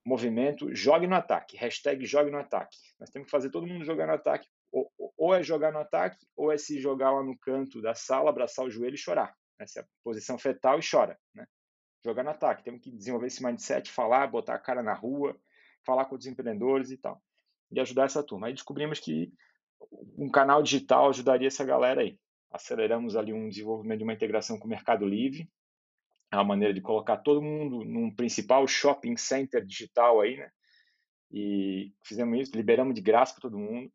S1: movimento Jogue no Ataque, hashtag Jogue no Ataque. Nós temos que fazer todo mundo jogar no ataque, ou, ou é jogar no ataque, ou é se jogar lá no canto da sala, abraçar o joelho e chorar. Essa é a posição fetal e chora, né? Jogar no ataque. Temos que desenvolver esse mindset, falar, botar a cara na rua, falar com os empreendedores e tal. E ajudar essa turma. Aí descobrimos que um canal digital ajudaria essa galera aí. Aceleramos ali um desenvolvimento de uma integração com o Mercado Livre, é uma maneira de colocar todo mundo num principal shopping center digital aí, né? E fizemos isso, liberamos de graça para todo mundo.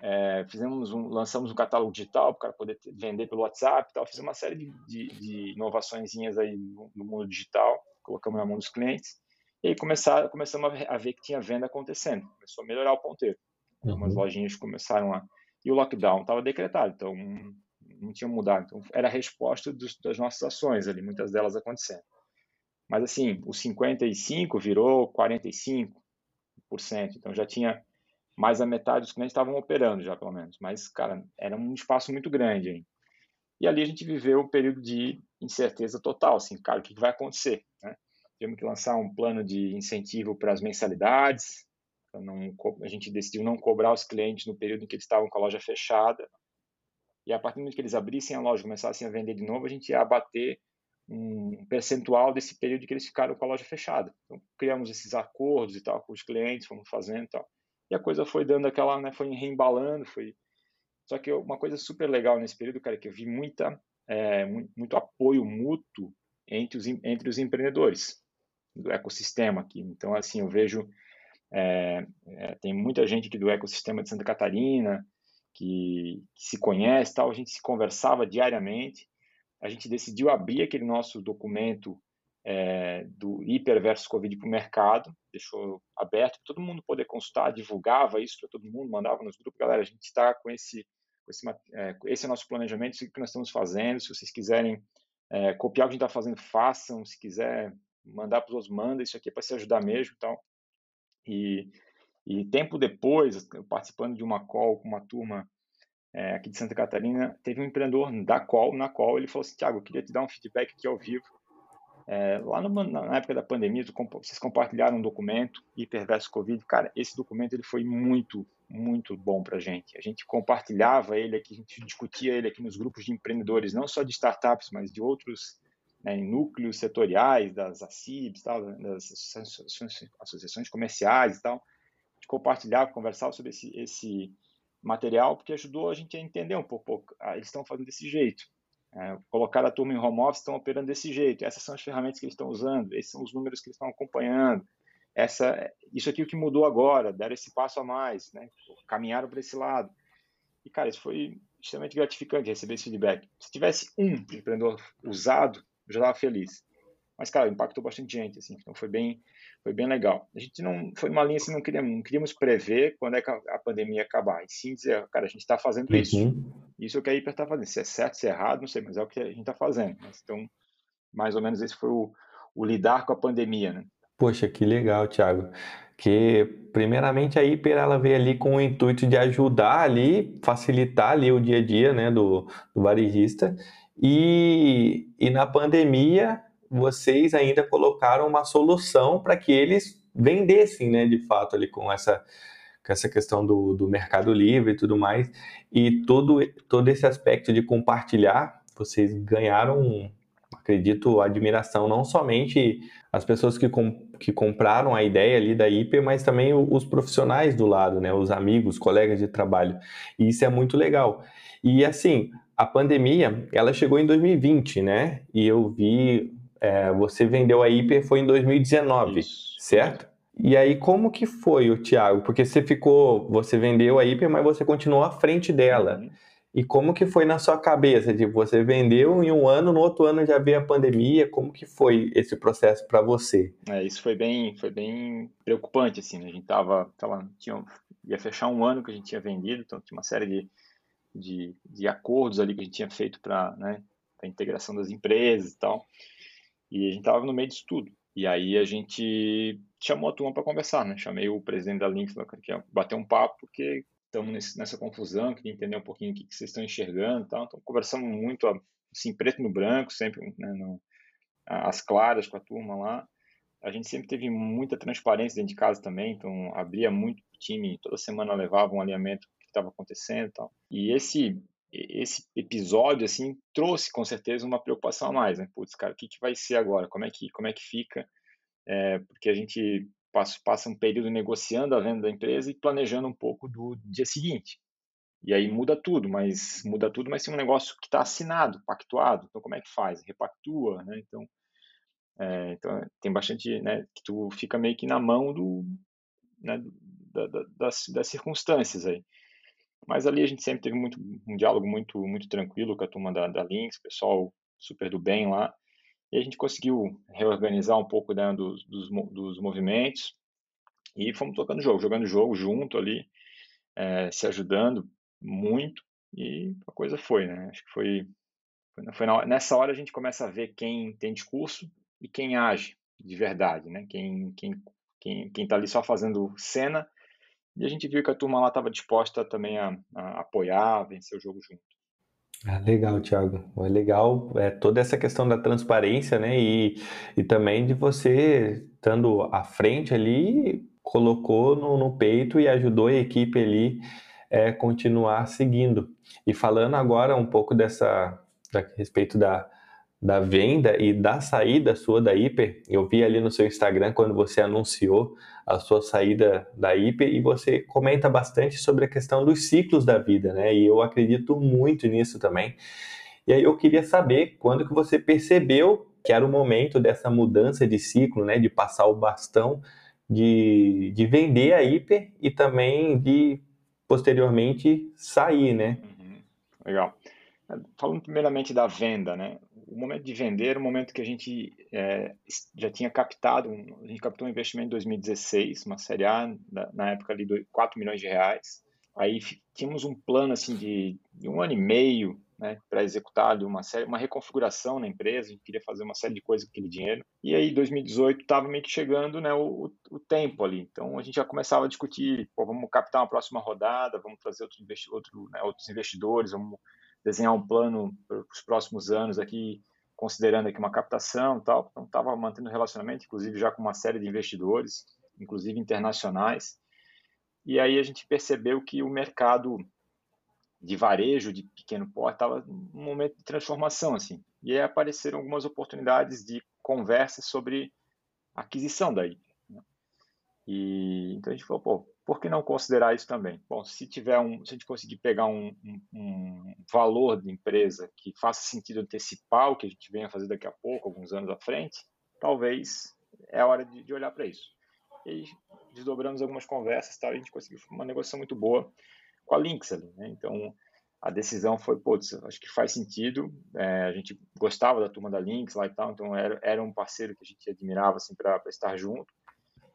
S1: É, fizemos um, lançamos um catálogo digital para o cara poder vender pelo WhatsApp tal. Fizemos uma série de, de, de inovações aí no, no, mundo digital, colocamos na mão dos clientes. E aí começar, começamos a ver que tinha venda acontecendo. Começou a melhorar o ponteiro. Uhum. Algumas lojinhas começaram a... E o lockdown estava decretado, então não tinha mudado. Então, era a resposta dos, das nossas ações ali, muitas delas acontecendo. Mas, assim, o 55 virou 45%. Então, já tinha mais a metade dos clientes estavam operando já, pelo menos. Mas, cara, era um espaço muito grande hein? E ali a gente viveu um período de incerteza total, assim, cara, o que vai acontecer, né? Tivemos que lançar um plano de incentivo para as mensalidades, não, a gente decidiu não cobrar os clientes no período em que eles estavam com a loja fechada, e a partir do momento que eles abrissem a loja e começassem a vender de novo, a gente ia abater um percentual desse período que eles ficaram com a loja fechada. Então, criamos esses acordos e tal com os clientes, fomos fazendo e tal. E a coisa foi dando aquela, né, foi reembalando, foi... Só que uma coisa super legal nesse período, cara, é que eu vi muita, é, muito apoio mútuo entre os, entre os empreendedores do ecossistema aqui. Então, assim, eu vejo, é, é, tem muita gente aqui do ecossistema de Santa Catarina, que, que se conhece, tal, a gente se conversava diariamente. A gente decidiu abrir aquele nosso documento é, do hiper versus Covid para o mercado, deixou aberto para todo mundo poder consultar, divulgava isso para todo mundo, mandava nos grupos, galera, a gente está com esse, com esse, é, esse é nosso planejamento, isso que nós estamos fazendo, se vocês quiserem é, copiar o que a gente está fazendo, façam, se quiser mandar para os outros, manda, isso aqui é para se ajudar mesmo e tal. E E tempo depois, participando de uma call com uma turma é, aqui de Santa Catarina, teve um empreendedor da call, na call, ele falou assim, Tiago, eu queria te dar um feedback aqui ao vivo. É, lá no, na época da pandemia, vocês compartilharam um documento, Hiper versus Covid. Cara, esse documento ele foi muito, muito bom para a gente. A gente compartilhava ele aqui, a gente discutia ele aqui nos grupos de empreendedores, não só de startups, mas de outros né, núcleos setoriais, das ACIBs, tal, das associações comerciais e tal. Compartilhava, conversava sobre esse, esse material, porque ajudou a gente a entender um pouco, ah, eles estão fazendo desse jeito. É, colocar a turma em home office, estão operando desse jeito. Essas são as ferramentas que eles estão usando, esses são os números que eles estão acompanhando. Essa, isso aqui é o que mudou agora, deram esse passo a mais, né? caminharam para esse lado. E, cara, isso foi extremamente gratificante receber esse feedback. Se tivesse um empreendedor usado, eu já estava feliz. Mas, cara, impactou bastante gente, assim, então foi bem, foi bem legal. A gente não, foi uma linha assim, não queríamos, não queríamos prever quando é que a, pandemia ia acabar, e sim dizer, cara, a gente está fazendo uhum. isso. Isso é o que a Hiper está fazendo. Se é certo, se é errado, não sei, mas é o que a gente está fazendo. Então, mais ou menos esse foi o, o lidar com a pandemia, né?
S2: Poxa, que legal, Thiago. Que primeiramente a Hiper ela veio ali com o intuito de ajudar ali, facilitar ali o dia a dia, né, do, do varejista. E, e na pandemia vocês ainda colocaram uma solução para que eles vendessem, né, de fato, ali com essa, com essa questão do, do mercado livre e tudo mais. E todo, todo esse aspecto de compartilhar, vocês ganharam, acredito, admiração, não somente as pessoas que, com, que compraram a ideia ali da Hiper, mas também os profissionais do lado, né, os amigos, colegas de trabalho. E isso é muito legal. E assim, a pandemia, ela chegou em 2020, né? E eu vi é, você vendeu a Hiper foi em 2019, Isso. certo? E aí, como que foi o Thiago? Porque você ficou, você vendeu a Hiper, mas você continuou à frente dela. Uhum. E como que foi na sua cabeça? Tipo, você vendeu em um ano, no outro ano já veio a pandemia. Como que foi esse processo para você?
S1: É, isso foi bem, foi bem preocupante, assim. Né? A gente tava, tava tinha, ia fechar um ano que a gente tinha vendido, então tinha uma série de, de, de acordos ali que a gente tinha feito para né, a integração das empresas e tal. E a gente estava no meio disso tudo. E aí a gente chamou a turma para conversar, né? Chamei o presidente da Lynx, que ia bater um papo, porque estamos nessa confusão, queria entender um pouquinho o que, vocês estão enxergando e tal. Então, conversamos muito, assim, preto no branco, sempre, né, no, as claras com a turma lá. A gente sempre teve muita transparência dentro de casa também, então abria muito o time, toda semana levava um alinhamento do que estava acontecendo e tal. E esse esse episódio assim trouxe com certeza uma preocupação a mais, né? Putz, cara, o que, que vai ser agora? Como é que como é que fica? É, porque a gente passa, passa um período negociando a venda da empresa e planejando um pouco do dia seguinte. E aí muda tudo, mas muda tudo, mas tem um negócio que está assinado, pactuado. Então como é que faz? Repactua, né? Então, é, então tem bastante, né? Que tu fica meio que na mão do, né, da, da, das, das circunstâncias aí. Mas ali a gente sempre teve muito, um diálogo muito, muito tranquilo com a turma da, da Lynx, pessoal super do bem lá. E a gente conseguiu reorganizar um pouco né, dos, dos, dos, movimentos e fomos tocando jogo, jogando jogo junto ali, é, se ajudando muito e a coisa foi, né? Acho que foi, foi, na, nessa hora a gente começa a ver quem tem discurso e quem age de verdade, né? Quem quem quem quem está ali só fazendo cena e a gente viu que a turma lá estava disposta também a, a, apoiar, a vencer o jogo junto.
S2: Ah, legal, Thiago. É legal é, toda essa questão da transparência, né? E, e também de você estando à frente ali, colocou no, no peito e ajudou a equipe ali é, continuar seguindo. E falando agora um pouco dessa, a respeito da, da venda e da saída sua da Hiper. Eu vi ali no seu Instagram quando você anunciou a sua saída da Hiper e você comenta bastante sobre a questão dos ciclos da vida, né? E eu acredito muito nisso também. E aí eu queria saber quando que você percebeu que era o momento dessa mudança de ciclo, né? De passar o bastão, de, de vender a Hiper e também de posteriormente sair, né?
S1: Uhum. Legal. Falando primeiramente da venda, né? o momento de vender, o momento que a gente é, já tinha captado, a gente captou um investimento em 2016, uma série A, na época ali, de 4 milhões de reais. Aí tínhamos um plano assim de, de um ano e meio né, para executar uma série, uma reconfiguração na empresa, a gente queria fazer uma série de coisas com aquele dinheiro. E aí, 2018 estava meio que chegando, né, o, o, tempo ali. Então a gente já começava a discutir, pô, vamos captar uma próxima rodada, vamos trazer outro investi outro, né, outros investidores, vamos desenhar um plano para os próximos anos aqui, considerando aqui uma captação, e tal. Então estava mantendo relacionamento, inclusive já com uma série de investidores, inclusive internacionais. E aí a gente percebeu que o mercado de varejo de pequeno porte estava num momento de transformação assim. E aí apareceram algumas oportunidades de conversa sobre aquisição daí. Né? E então a gente falou, pô, por que não considerar isso também? Bom, se tiver um, se a gente conseguir pegar um, um, um valor de empresa que faça sentido antecipar o que a gente venha fazer daqui a pouco, alguns anos à frente, talvez é a hora de, de olhar para isso. E desdobramos algumas conversas, tal, a gente conseguiu uma negociação muito boa com a Lynx ali, né? Então, a decisão foi, putz, acho que faz sentido, é, a gente gostava da turma da Lynx lá e tal, então era, era um parceiro que a gente admirava, assim, para estar junto,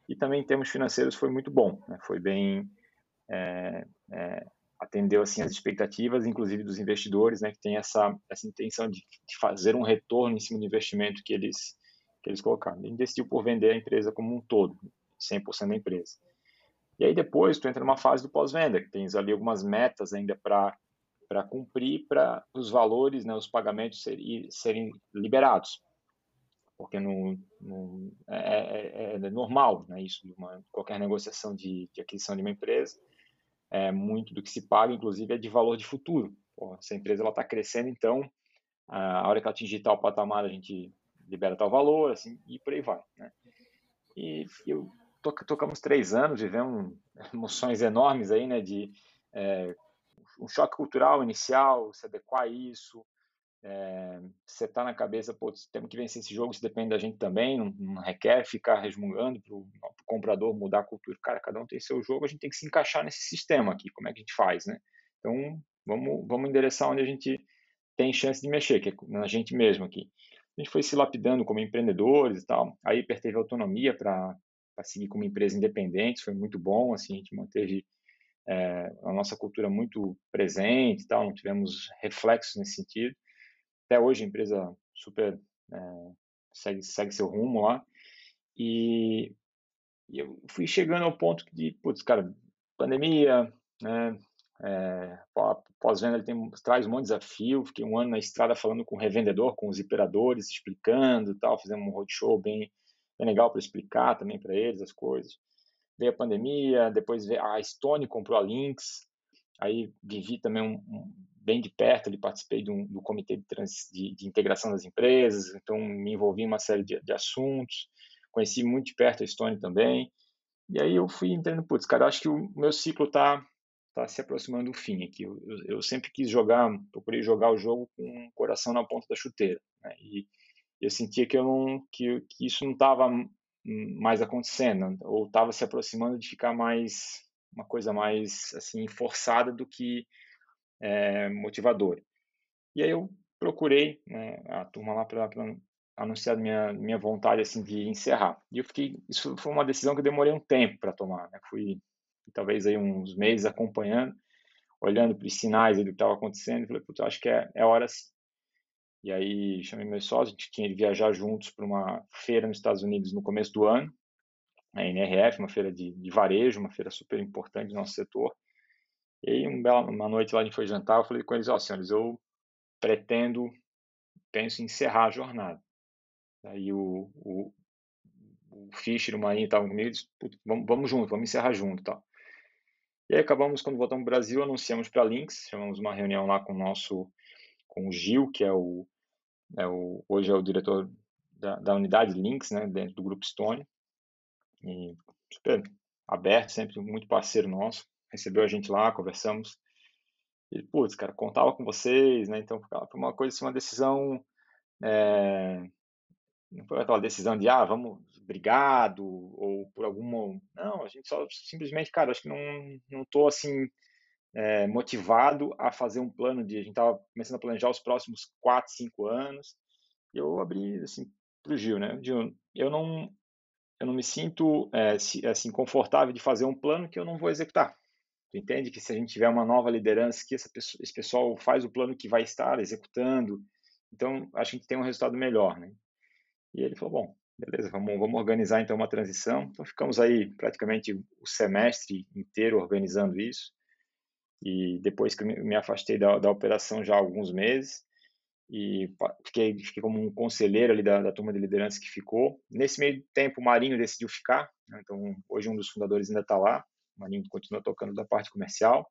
S1: e também em termos financeiros foi muito bom, né? Foi bem, é, é, atendeu, assim, as expectativas, inclusive dos investidores, né, que tem essa, essa intenção de, de fazer um retorno em cima do investimento que eles, que eles colocaram. Ele decidiu por vender a empresa como um todo, 100% da empresa. E aí depois tu entra numa fase do pós-venda, que tens ali algumas metas ainda para para cumprir para os valores, né, os pagamentos serem, serem liberados, porque não, não é, é, é, normal, né, isso de uma, qualquer negociação de, de, aquisição de uma empresa, é muito do que se paga, inclusive, é de valor de futuro. Pô, se a empresa está crescendo, então a hora que ela atingir tal patamar a gente libera tal valor, assim e por aí vai, né? E eu tocamos três anos, vivemos emoções enormes aí, né, de é, um choque cultural inicial, se adequar a isso, é, setar na cabeça, pô, temos que vencer esse jogo, isso depende da gente também, não, não requer ficar resmungando para o comprador mudar a cultura. Cara, cada um tem seu jogo, a gente tem que se encaixar nesse sistema aqui, como é que a gente faz, né? Então, vamos, vamos endereçar onde a gente tem chance de mexer, que é na gente mesmo aqui. A gente foi se lapidando como empreendedores e tal, a Hiper teve autonomia para para seguir como empresa independente, foi muito bom, assim, a gente manteve é, a nossa cultura muito presente e tal, não tivemos reflexos nesse sentido. Até hoje a empresa super é, segue, segue seu rumo lá. E, e, eu fui chegando ao ponto de, putz, cara, pandemia, né, é, pós-venda tem, traz um monte de desafio. Fiquei um ano na estrada falando com o revendedor, com os operadores, explicando tal. Fizemos um roadshow bem, é legal para explicar também para eles as coisas. Veio a pandemia, depois veio, a Stone comprou a Lynx, aí vivi também um, um, bem de perto, ali participei do, do comitê de, trans, de, de, integração das empresas, então me envolvi em uma série de, de, assuntos, conheci muito de perto a Stone também, e aí eu fui entendendo, putz, cara, acho que o meu ciclo está tá se aproximando do fim aqui. Eu, eu, eu, sempre quis jogar, procurei jogar o jogo com o coração na ponta da chuteira, né? e eu sentia que eu não que, que isso não estava mais acontecendo ou estava se aproximando de ficar mais uma coisa mais assim forçada do que é, motivadora e aí eu procurei né, a turma lá para anunciar minha minha vontade assim de encerrar e eu fiquei isso foi uma decisão que eu demorei um tempo para tomar né? fui talvez aí uns meses acompanhando olhando para os sinais do que estava acontecendo e falei Putz, acho que é, é hora sim e aí chamei meus sócios, a gente tinha de viajar juntos para uma feira nos Estados Unidos no começo do ano, a NRF, uma feira de, de varejo, uma feira super importante do nosso setor. E aí um uma noite lá a gente foi jantar, eu falei com eles, ó oh, senhores, eu pretendo, penso em encerrar a jornada. Aí o, o, o Fischer e o Marinho estavam comigo, disse, vamos, vamos junto, vamos encerrar junto tal. E aí acabamos, quando voltamos para o Brasil, anunciamos para a Lynx, chamamos uma reunião lá com o nosso com o Gil, que é o, é o hoje é o diretor da, da unidade Links, né, dentro do grupo Stone, e super aberto, sempre muito parceiro nosso, recebeu a gente lá, conversamos, e, putz, cara, contava com vocês, né, então foi uma coisa, assim, uma decisão, é, não foi aquela decisão de, ah, vamos, obrigado, ou por alguma, não, a gente só simplesmente, cara, acho que não, não tô, assim, é, motivado a fazer um plano de. A gente estava começando a planejar os próximos 4, 5 anos. E eu abri assim, para o Gil, né? Gil, eu não, eu não me sinto é, assim confortável de fazer um plano que eu não vou executar. Tu entende que se a gente tiver uma nova liderança, que pessoa, esse pessoal faz o plano que vai estar executando, então a gente tem um resultado melhor, né? E ele falou, bom, beleza, vamos, vamos organizar então uma transição. Então ficamos aí praticamente o semestre inteiro organizando isso. E depois que me afastei da, da operação já há alguns meses, e fiquei, fiquei como um conselheiro ali da, da, turma de liderança que ficou. Nesse meio tempo, o Marinho decidiu ficar, né? então hoje um dos fundadores ainda está lá, o Marinho continua tocando da parte comercial,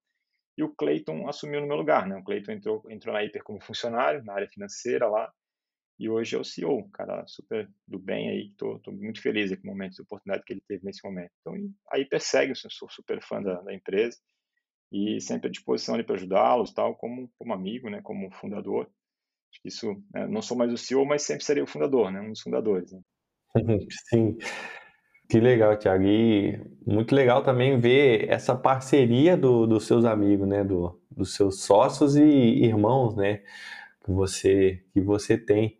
S1: e o Clayton assumiu no meu lugar. Né? O Clayton entrou, entrou na Hiper como funcionário, na área financeira lá, e hoje é o CEO, cara super do bem aí, estou muito feliz com o momento de oportunidade que ele teve nesse momento. Então, aí persegue, eu sou super fã da, da empresa, e sempre à disposição ali para ajudá-los, tal, como, como amigo, né, como fundador. Acho que isso, né, não sou mais o CEO, mas sempre serei o fundador, né, um dos fundadores. Né?
S2: Sim, que legal, Thiago. E muito legal também ver essa parceria do, dos seus amigos, né, do, dos seus sócios e irmãos, né, que você, que você tem.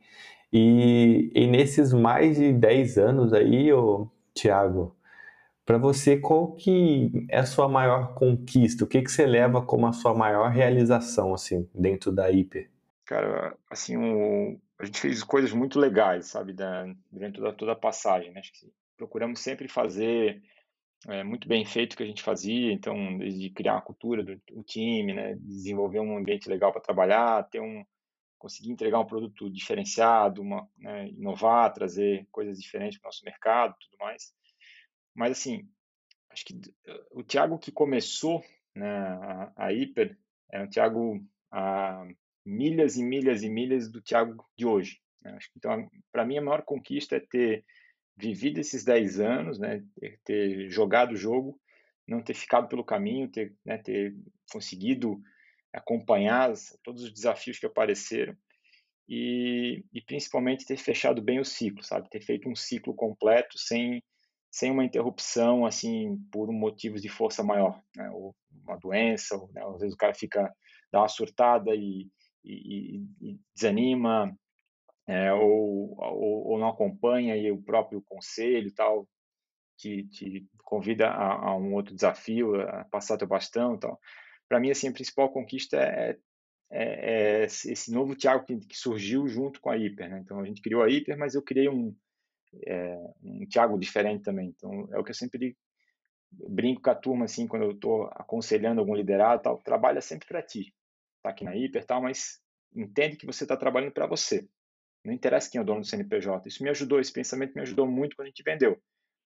S2: E, e nesses mais de 10 anos aí, ô, Tiago, para você, qual que é a sua maior conquista? O que, que você leva como a sua maior realização, assim, dentro da Hiper?
S1: Cara, assim, a gente fez coisas muito legais, sabe, da, durante toda, toda a passagem, né? Acho que procuramos sempre fazer é, muito bem feito o que a gente fazia, então, desde criar uma cultura do, do time, né? Desenvolver um ambiente legal para trabalhar, ter um, conseguir entregar um produto diferenciado, uma, né, inovar, trazer coisas diferentes para o nosso mercado, tudo mais. Mas assim, acho que o Thiago que começou né, a, a Hiper é um Thiago a milhas e milhas e milhas do Thiago de hoje. Né? Acho que, então, para mim, a maior conquista é ter vivido esses 10 anos, né, ter, jogado o jogo, não ter ficado pelo caminho, ter, né, ter conseguido acompanhar todos os desafios que apareceram e, e, principalmente ter fechado bem o ciclo, sabe? Ter feito um ciclo completo sem, sem uma interrupção, assim, por motivos de força maior, né? Ou uma doença, ou, né? às vezes o cara fica, dá uma surtada e, e, e desanima, é, ou, ou, ou, não acompanha e o próprio conselho tal te, te convida a, a, um outro desafio, a passar teu bastão e tal para mim, assim, a principal conquista é, é, é esse novo Thiago que, que, surgiu junto com a Hiper, né? Então, a gente criou a Hiper, mas eu criei um, é, um Thiago diferente também. Então, é o que eu sempre brinco com a turma, assim, quando eu estou aconselhando algum liderado tal, trabalha sempre para ti. Tá aqui na Hiper tal, mas entende que você está trabalhando para você. Não interessa quem é o dono do CNPJ. Isso me ajudou, esse pensamento me ajudou muito quando a gente vendeu.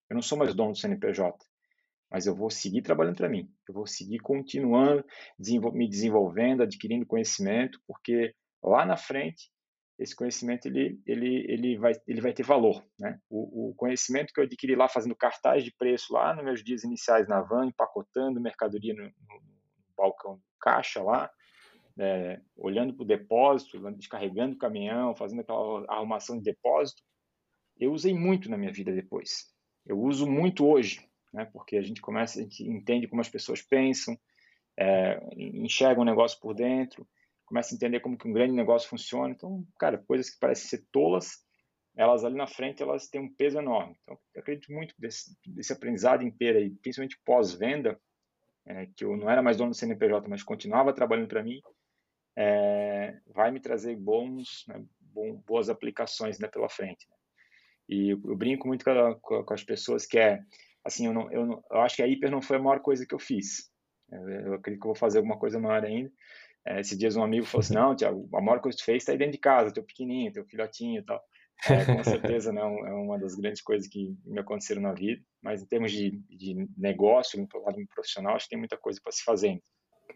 S1: Eu não sou mais dono do CNPJ mas eu vou seguir trabalhando para mim, eu vou seguir continuando, me desenvolvendo, adquirindo conhecimento, porque lá na frente esse conhecimento ele, ele, ele, vai, ele vai ter valor. Né? O, o, conhecimento que eu adquiri lá fazendo cartaz de preço lá nos meus dias iniciais na van, empacotando mercadoria no, no, balcão caixa lá, é, olhando para o depósito, descarregando o caminhão, fazendo aquela arrumação de depósito, eu usei muito na minha vida depois. Eu uso muito hoje né? Porque a gente começa, a gente entende como as pessoas pensam, é, enxergam o negócio por dentro, começa a entender como que um grande negócio funciona. Então, cara, coisas que parecem ser tolas, elas ali na frente elas têm um peso enorme. Então, eu acredito muito desse, desse aprendizado inteiro aí, principalmente pós-venda, é, que eu não era mais dono do CNPJ, mas continuava trabalhando para mim, é, vai me trazer bons, né, bom, boas aplicações né, pela frente. Né? E eu, eu, brinco muito com, com, com, as pessoas que é assim, eu, não, eu, não, eu acho que a hiper não foi a maior coisa que eu fiz. Eu, eu acredito que eu vou fazer alguma coisa maior ainda. É, esses dias um amigo falou assim, não, Tiago, a maior coisa que tu fez está aí dentro de casa, teu pequenininho, teu filhotinho e tal. É, com certeza não é uma das grandes coisas que me aconteceram na vida, mas em termos de, de negócio, no lado profissional, acho que tem muita coisa para se fazer.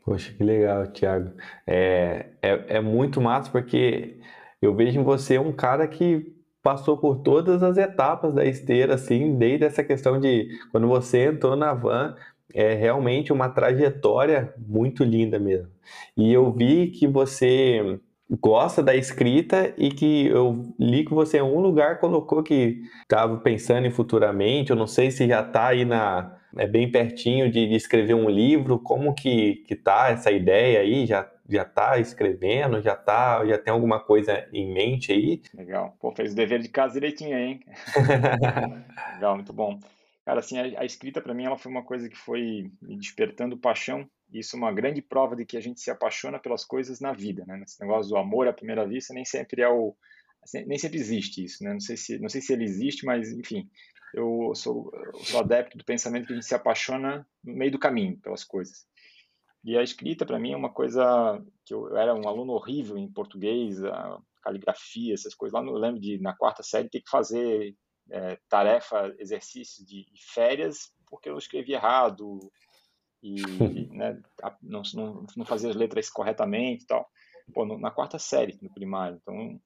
S2: Poxa, que legal, Tiago. É, é, é muito massa porque eu vejo em você um cara que passou por todas as etapas da esteira, assim, desde essa questão de quando você entrou na van, é realmente uma trajetória muito linda mesmo. E eu vi que você gosta da escrita e que eu li que você em um lugar colocou que estava pensando em futuramente, eu não sei se já está aí na é bem pertinho de, de, escrever um livro, como que que tá essa ideia aí? Já já está escrevendo, já tá, já tem alguma coisa em mente aí?
S1: Legal. Pô, fez o dever de casa direitinho aí, hein? Legal, muito bom. Cara, assim, a, a escrita para mim ela foi uma coisa que foi me despertando paixão. Isso é uma grande prova de que a gente se apaixona pelas coisas na vida, né? Esse negócio do amor à primeira vista nem sempre é o nem sempre existe isso, né? Não sei se não sei se ele existe, mas enfim, eu sou, eu sou adepto do pensamento que a gente se apaixona no meio do caminho pelas coisas. E a escrita para mim é uma coisa que eu, eu, era um aluno horrível em português, caligrafia, essas coisas. Lá no, eu lembro de na quarta série ter que fazer é, tarefa, exercício de férias, porque eu escrevi errado e né, não, não, não, fazia as letras corretamente e tal. Pô, no, na quarta série, no primário. Então,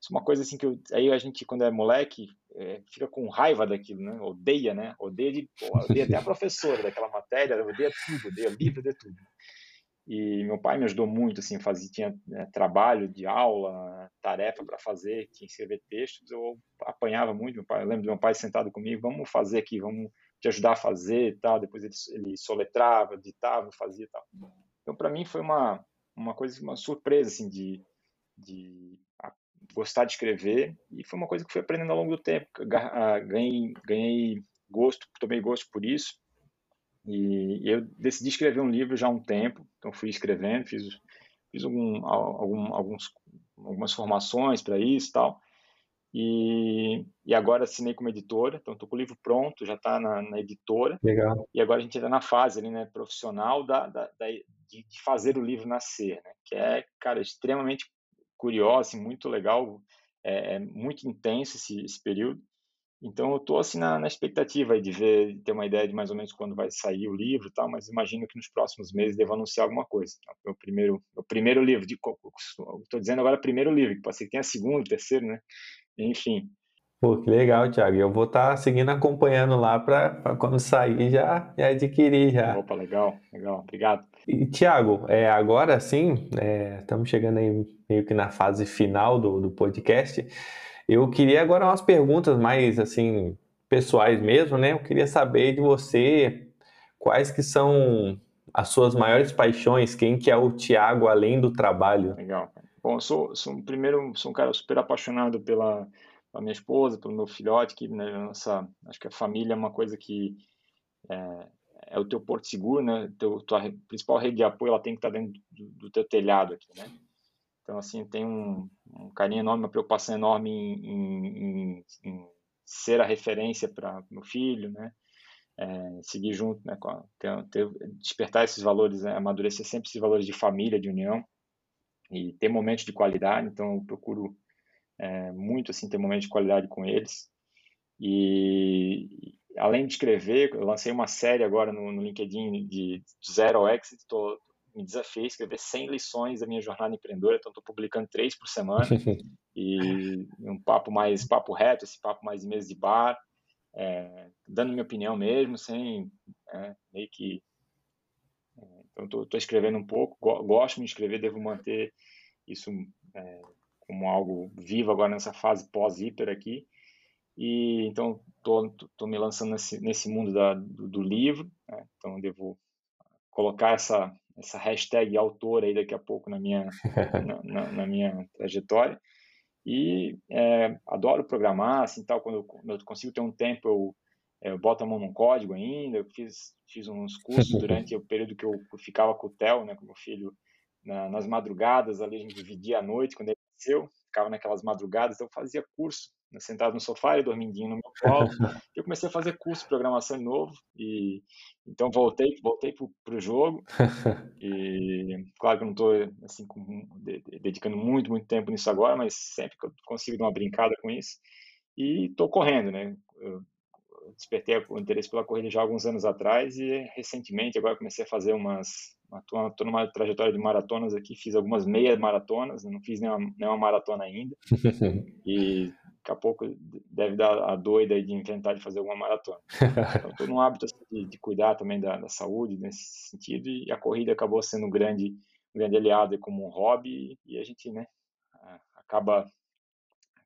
S1: isso é uma coisa assim que eu, aí a gente, quando é moleque, é, fica com raiva daquilo, né? Odeia, né? Odeia, de, pô, odeia até a professora daquela matéria, odeia tudo, odeia livro, odeia tudo. E meu pai me ajudou muito, assim, fazia, tinha né, trabalho de aula, tarefa para fazer, tinha que escrever textos, eu apanhava muito meu pai. Eu lembro de meu pai sentado comigo, vamos fazer aqui, vamos te ajudar a fazer e tal. Depois ele, ele soletrava, ditava, fazia e tal. Então, para mim, foi uma, uma coisa, uma surpresa, assim, de, de gostar de escrever. E foi uma coisa que fui aprendendo ao longo do tempo. Ah, ganhei, ganhei gosto, tomei gosto por isso. E eu decidi escrever um livro já há um tempo, então fui escrevendo, fiz, fiz algum, algum, alguns, algumas formações para isso e tal. E, e agora assinei como editora, então estou com o livro pronto, já está na, na, editora.
S2: Legal.
S1: E agora a gente está na fase ali, né, profissional da, da, da de, de, fazer o livro nascer, né, que é, cara, extremamente curioso, assim, muito legal, é, é muito intenso esse, esse período. Então eu estou assim na, na, expectativa de ver, de ter uma ideia de mais ou menos quando vai sair o livro e tal, mas imagino que nos próximos meses devo anunciar alguma coisa. O primeiro, o primeiro livro, estou dizendo agora primeiro livro, que pode ser que tenha segundo, terceiro, né? Enfim.
S2: Pô, que legal, Thiago. Eu vou estar tá seguindo acompanhando lá para quando sair já, já adquirir já.
S1: Opa, legal, legal. Obrigado.
S2: E, Thiago, é, agora sim, é, estamos chegando aí meio que na fase final do, do podcast. Eu queria agora umas perguntas mais assim pessoais mesmo, né? Eu queria saber de você quais que são as suas maiores paixões, quem que é o Tiago além do trabalho.
S1: Legal. Bom, eu sou, sou primeiro sou um cara super apaixonado pela, pela minha esposa, pelo meu filhote, que né, nossa, acho que a família é uma coisa que é, é o teu porto seguro, né? Teu, tua principal rede de apoio, ela tem que estar dentro do, do teu telhado aqui, né? Então, assim, tem um, um carinho enorme, uma preocupação enorme em, em, em ser a referência para meu filho, né? É, seguir junto, né? Ter, ter, despertar esses valores, né? amadurecer sempre esses valores de família, de união e ter momentos de qualidade. Então, eu procuro é, muito, assim, ter momentos de qualidade com eles. E, além de escrever, eu lancei uma série agora no, no LinkedIn de Zero ao Exit, estou me desafiei a escrever 100 lições da minha jornada empreendedora, então estou publicando três por semana e um papo mais papo reto, esse papo mais de mesa de bar, é, dando minha opinião mesmo, sem é, meio que então estou escrevendo um pouco, gosto de escrever, devo manter isso é, como algo vivo agora nessa fase pós-hiper aqui. E então estou me lançando nesse, nesse mundo da, do, do livro, né? então devo colocar essa essa hashtag autor aí daqui a pouco na minha, na, na, na, minha trajetória. E é, adoro programar, assim, tal, quando eu, quando eu, consigo ter um tempo, eu, eu boto a mão num código ainda, eu fiz, fiz uns cursos durante o período que eu ficava com o Theo, né, com meu filho, na, nas madrugadas, ali a gente dividia a noite, quando ele nasceu, ficava naquelas madrugadas, então eu fazia curso né, sentado no sofá e dormindinho no meu colo. eu comecei a fazer curso de programação novo e então voltei, voltei para o jogo e claro que eu não estou assim com, dedicando muito, muito tempo nisso agora, mas sempre que eu consigo dar uma brincada com isso e estou correndo, né? Eu despertei o interesse pela corrida já há alguns anos atrás e recentemente agora comecei a fazer umas Estou numa trajetória de maratonas aqui, fiz algumas meias maratonas, não fiz nenhuma, nenhuma maratona ainda. e daqui a pouco deve dar a doida de inventar de fazer alguma maratona. Então, estou num hábito assim, de, de, cuidar também da, da, saúde nesse sentido e a corrida acabou sendo um grande, um grande aliado como um hobby e a gente, né, acaba,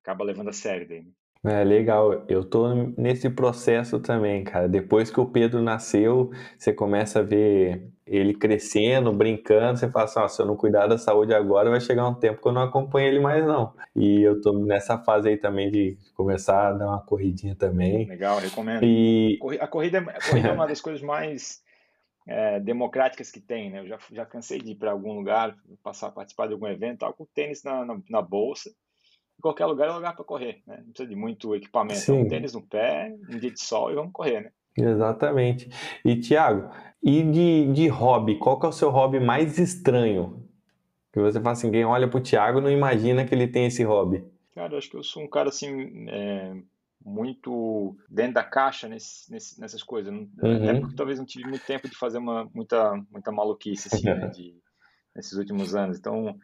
S1: acaba levando a sério daí. Né?
S2: É legal, eu tô nesse processo também, cara. Depois que o Pedro nasceu, você começa a ver ele crescendo, brincando, você fala assim, ó, se eu não cuidar da saúde agora, vai chegar um tempo que eu não acompanho ele mais não. E eu tô nessa fase aí também de começar a dar uma corridinha também.
S1: Legal, recomendo. E... A, corrida, a corrida é uma das coisas mais é, democráticas que tem, né? Eu já, já cansei de ir para algum lugar, passar, participar de algum evento, tal, com tênis na, na, na bolsa, qualquer lugar é lugar para correr, né? Não precisa de muito equipamento. Sim. Um tênis no pé, um dia de sol e vamos correr, né?
S2: Exatamente. E, Tiago, e de, de hobby, qual que é o seu hobby mais estranho? Que você fala assim, quem olha pro Tiago não imagina que ele tem esse hobby.
S1: Cara, eu acho que eu sou um cara assim, é, muito dentro da caixa nesse, nesse, nessas coisas. Uhum. Até porque talvez não tive muito tempo de fazer uma, muita, muita maluquice assim, né, de, nesses últimos anos. Então,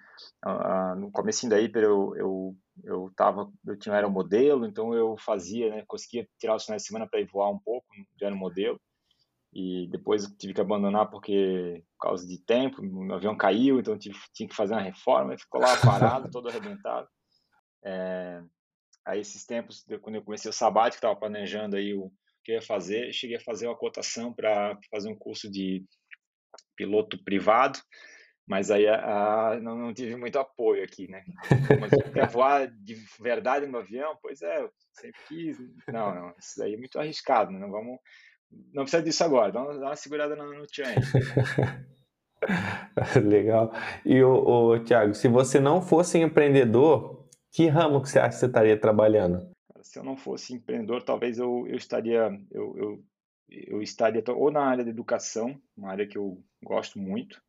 S1: uh, no começo da Hiper eu, eu, eu, tava, eu tinha um modelo, então eu fazia, né, conseguia tirar os finais de semana para ir voar um pouco de modelo E depois tive que abandonar porque, por causa de tempo, o avião caiu, então tive, tinha que fazer uma reforma, ficou lá parado, todo arrebentado. É, aí esses tempos, quando eu comecei o sabático, estava planejando aí o que eu ia fazer, cheguei a fazer uma cotação para fazer um curso de piloto privado, mas aí a, a, não, não, tive muito apoio aqui, né? Mas quer voar de verdade no avião? Pois é, eu sempre quis. Não, não, isso daí é muito arriscado, né? Não vamos, não precisa disso agora, vamos dar uma segurada no, no
S2: Legal. E o, o Thiago, se você não fosse empreendedor, que ramo que você acha que você estaria trabalhando?
S1: Se eu não fosse empreendedor, talvez eu, eu estaria eu, eu, eu estaria ou na área da educação, uma área que eu gosto muito,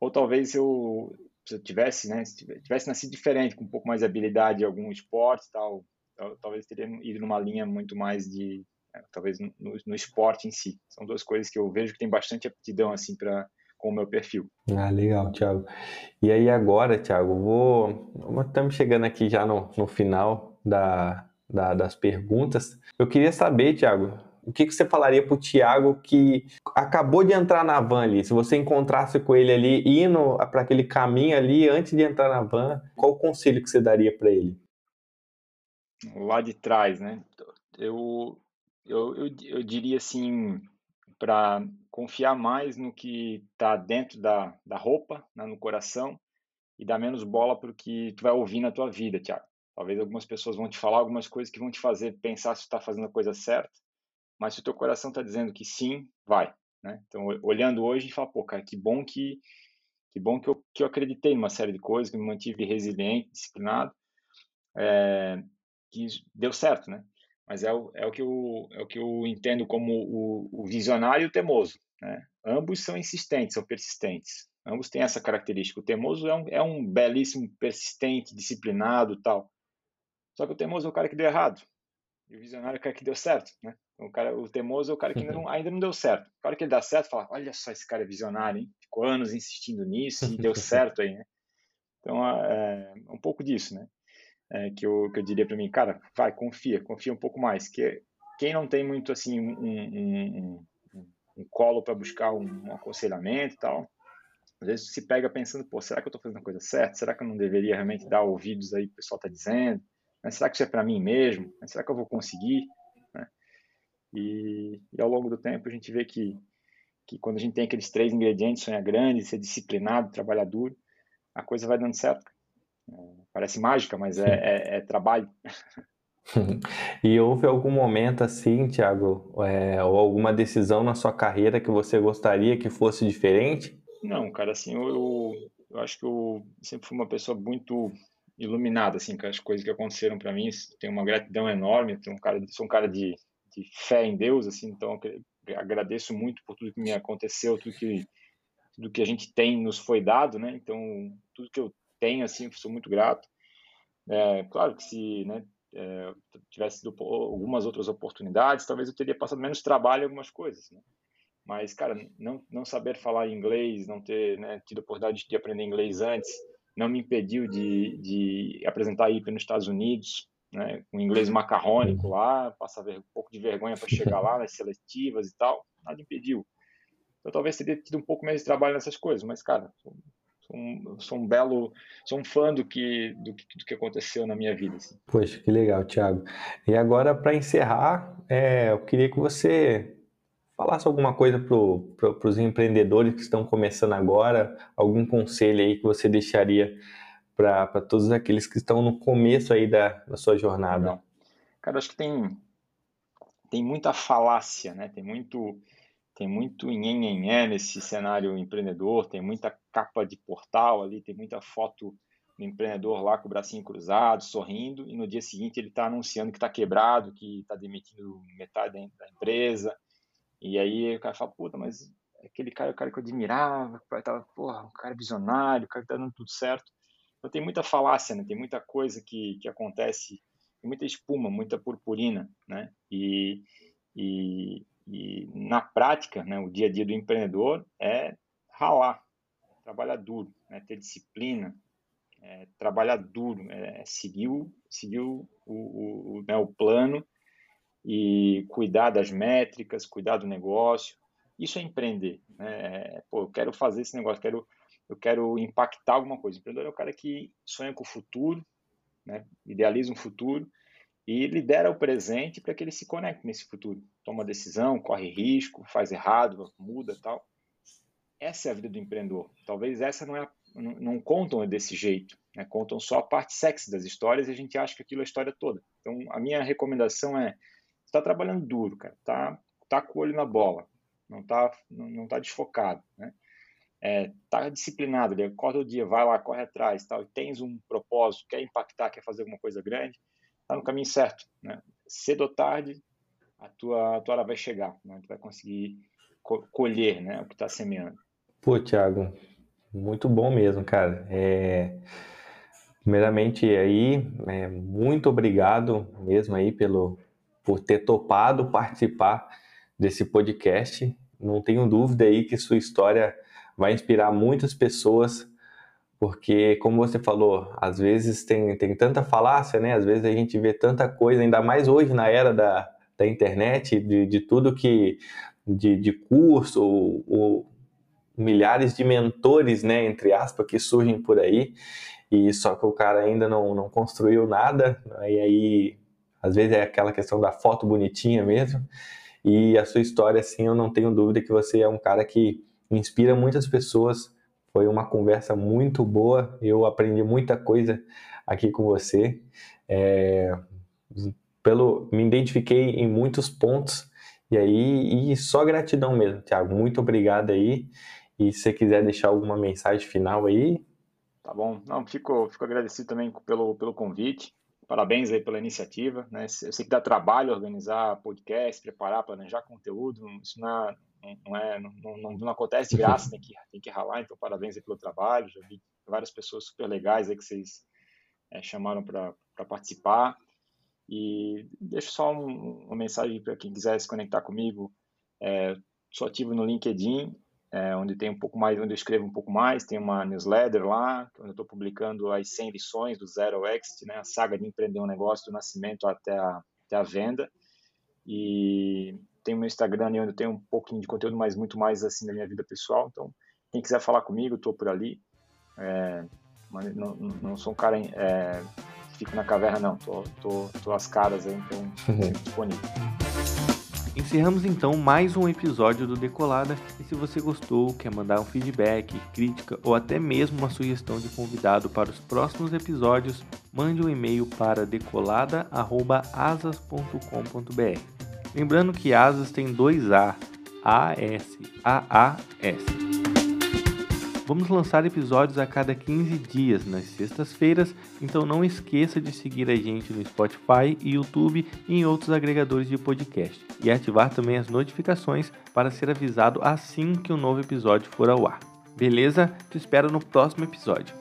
S1: ou talvez eu, se eu tivesse, né, se tivesse nascido diferente, com um pouco mais de habilidade em algum esporte tal, eu, talvez teria ido numa linha muito mais de, é, talvez no, no, esporte em si. São duas coisas que eu vejo que tem bastante aptidão assim para com o meu perfil.
S2: Ah, legal, Thiago. E aí agora, Thiago, vou, estamos chegando aqui já no, no final da, da, das perguntas. Eu queria saber, Thiago, o que, que você falaria para o Thiago que acabou de entrar na van ali? Se você encontrasse com ele ali, indo para aquele caminho ali antes de entrar na van, qual o conselho que você daria para ele?
S1: Lá de trás, né? Eu, eu, eu, eu diria assim, para confiar mais no que está dentro da, da roupa, né, no coração, e dar menos bola para o que tu vai ouvir na tua vida, Thiago. Talvez algumas pessoas vão te falar algumas coisas que vão te fazer pensar se tu está fazendo a coisa certa, mas se o teu coração está dizendo que sim, vai. Né? Então, olhando hoje, e fala, pô, cara, que bom que que bom que eu, que eu acreditei numa série de coisas, que me mantive resiliente, disciplinado, é, que deu certo, né? Mas é o, é o, que, eu, é o que eu entendo como o, o visionário e o temoso, né? Ambos são insistentes, são persistentes. Ambos têm essa característica. O temoso é um, é um belíssimo, persistente, disciplinado tal. Só que o temoso é o cara que deu errado. E o visionário é o cara que deu certo, né? O, cara, o temoso é o cara que ainda não, ainda não deu certo. O cara que ele dá certo, fala, olha só, esse cara é visionário, hein? Ficou anos insistindo nisso e deu certo aí, né? Então, é, é um pouco disso, né? É, que, eu, que eu diria para mim, cara, vai, confia, confia um pouco mais. Que quem não tem muito, assim, um, um, um, um colo para buscar um, aconselhamento e tal, às vezes se pega pensando, pô, será que eu estou fazendo a coisa certa? Será que eu não deveria realmente dar ouvidos aí que o pessoal está dizendo? Mas será que isso é para mim mesmo? Mas será que eu vou conseguir? E, e, ao longo do tempo a gente vê que, que quando a gente tem aqueles três ingredientes, sonhar grande, ser disciplinado, trabalhar duro, a coisa vai dando certo. É, parece mágica, mas é, é, é trabalho.
S2: e houve algum momento assim, Thiago, é, ou alguma decisão na sua carreira que você gostaria que fosse diferente?
S1: Não, cara, assim, eu, eu, eu acho que eu sempre fui uma pessoa muito iluminada, assim, com as coisas que aconteceram para mim. Tenho uma gratidão enorme. Tenho um cara, sou um cara de de fé em Deus, assim, então agradeço muito por tudo que me aconteceu, tudo que tudo que a gente tem nos foi dado, né? Então tudo que eu tenho, assim, sou muito grato. É, claro que se, né, é, tivesse algumas outras oportunidades, talvez eu teria passado menos trabalho em algumas coisas, né? Mas, cara, não, não saber falar inglês, não ter né, tido a oportunidade de aprender inglês antes, não me impediu de, de apresentar a IP nos Estados Unidos, né, com inglês macarrônico lá, passar um pouco de vergonha para chegar lá nas seletivas e tal, nada impediu. Eu talvez teria tido um pouco mais de trabalho nessas coisas, mas, cara, sou, sou, um, sou um, belo, sou um fã do que, do, do que aconteceu na minha vida. Assim.
S2: Poxa, que legal, Thiago. E agora, para encerrar, é, eu queria que você falasse alguma coisa para pro, os empreendedores que estão começando agora, algum conselho aí que você deixaria para todos aqueles que estão no começo aí da, da sua jornada?
S1: Cara, acho que tem, tem muita falácia, né? Tem muito tem muito nhenhenhé nesse cenário empreendedor, tem muita capa de portal ali, tem muita foto do empreendedor lá com o bracinho cruzado, sorrindo, e no dia seguinte ele está anunciando que está quebrado, que está demitindo metade da empresa, e aí o cara fala, puta, mas aquele cara é o cara que eu admirava, o tava, porra, um cara visionário, o cara que tá dando tudo certo. Então tem muita falácia, né? Tem muita coisa que, que acontece, muita espuma, muita purpurina, né? E, e, e na prática, né, o dia a dia do empreendedor é ralar, trabalhar duro, né, ter disciplina, é, trabalhar duro, é, seguir, o, seguir o, o, o, né, o plano e cuidar das métricas, cuidar do negócio. Isso é empreender. Né? É, pô, eu quero fazer esse negócio, quero, eu quero impactar alguma coisa. O empreendedor é o cara que sonha com o futuro, né? idealiza um futuro e lidera o presente para que ele se conecte nesse futuro. Toma decisão, corre risco, faz errado, muda tal. Essa é a vida do empreendedor. Talvez essa não é não, não contam desse jeito, né? contam só a parte sexy das histórias e a gente acha que aquilo é a história toda. Então, a minha recomendação é está trabalhando duro, cara, tá, tá com o olho na bola, não tá, não, não tá desfocado, né? É, tá disciplinado, ele acorda o dia, vai lá, corre atrás, tal, e tens um propósito, quer impactar, quer fazer alguma coisa grande, tá no caminho certo, né? Cedo ou tarde, a tua, a tua hora vai chegar, né? Tu vai conseguir co colher, né, o que está semeando.
S2: Pô, Thiago, muito bom mesmo, cara. É... Primeiramente aí, é, muito obrigado mesmo aí pelo, por ter topado participar desse podcast. Não tenho dúvida aí que sua história vai inspirar muitas pessoas, porque, como você falou, às vezes tem, tem tanta falácia, né? Às vezes a gente vê tanta coisa, ainda mais hoje na era da, da internet, de, de tudo que. de, de curso, ou, milhares de mentores, né? Entre aspas, que surgem por aí, e só que o cara ainda não, não construiu nada, e aí às vezes é aquela questão da foto bonitinha mesmo. E a sua história, assim, eu não tenho dúvida que você é um cara que inspira muitas pessoas. Foi uma conversa muito boa. Eu aprendi muita coisa aqui com você. É, pelo, me identifiquei em muitos pontos. E aí, e só gratidão mesmo, Thiago. Muito obrigado aí. E se você quiser deixar alguma mensagem final aí.
S1: Tá bom. Não, fico, fico agradecido também pelo, pelo convite. Parabéns aí pela iniciativa. Né? Eu sei que dá trabalho organizar podcast, preparar, planejar conteúdo. Isso não, é, não, é, não, não, não acontece de graça, tem que, tem que ralar. Então, parabéns pelo trabalho. Já vi várias pessoas super legais aí que vocês é, chamaram para participar. E deixo só um, uma mensagem para quem quiser se conectar comigo. É, sou ativo no LinkedIn é, onde tem um pouco mais, onde eu escrevo um pouco mais, tem uma newsletter lá, onde eu estou publicando as 100 lições do Zero Exit, né, a saga de empreender um negócio do nascimento até a, até a venda. E tem o meu Instagram onde eu tenho um pouquinho de conteúdo, mas muito mais assim da minha vida pessoal. Então, quem quiser falar comigo, estou por ali. É, não, não sou um cara é, que fico na caverna, não. Tô, tô, tô às caras aí, então sempre disponível.
S2: Encerramos então mais um episódio do Decolada e se você gostou, quer mandar um feedback, crítica ou até mesmo uma sugestão de convidado para os próximos episódios, mande um e-mail para decolada@asas.com.br. Lembrando que asas tem dois A, A S A A S. Vamos lançar episódios a cada 15 dias, nas sextas-feiras, então não esqueça de seguir a gente no Spotify, YouTube e em outros agregadores de podcast. E ativar também as notificações para ser avisado assim que um novo episódio for ao ar. Beleza? Te espero no próximo episódio.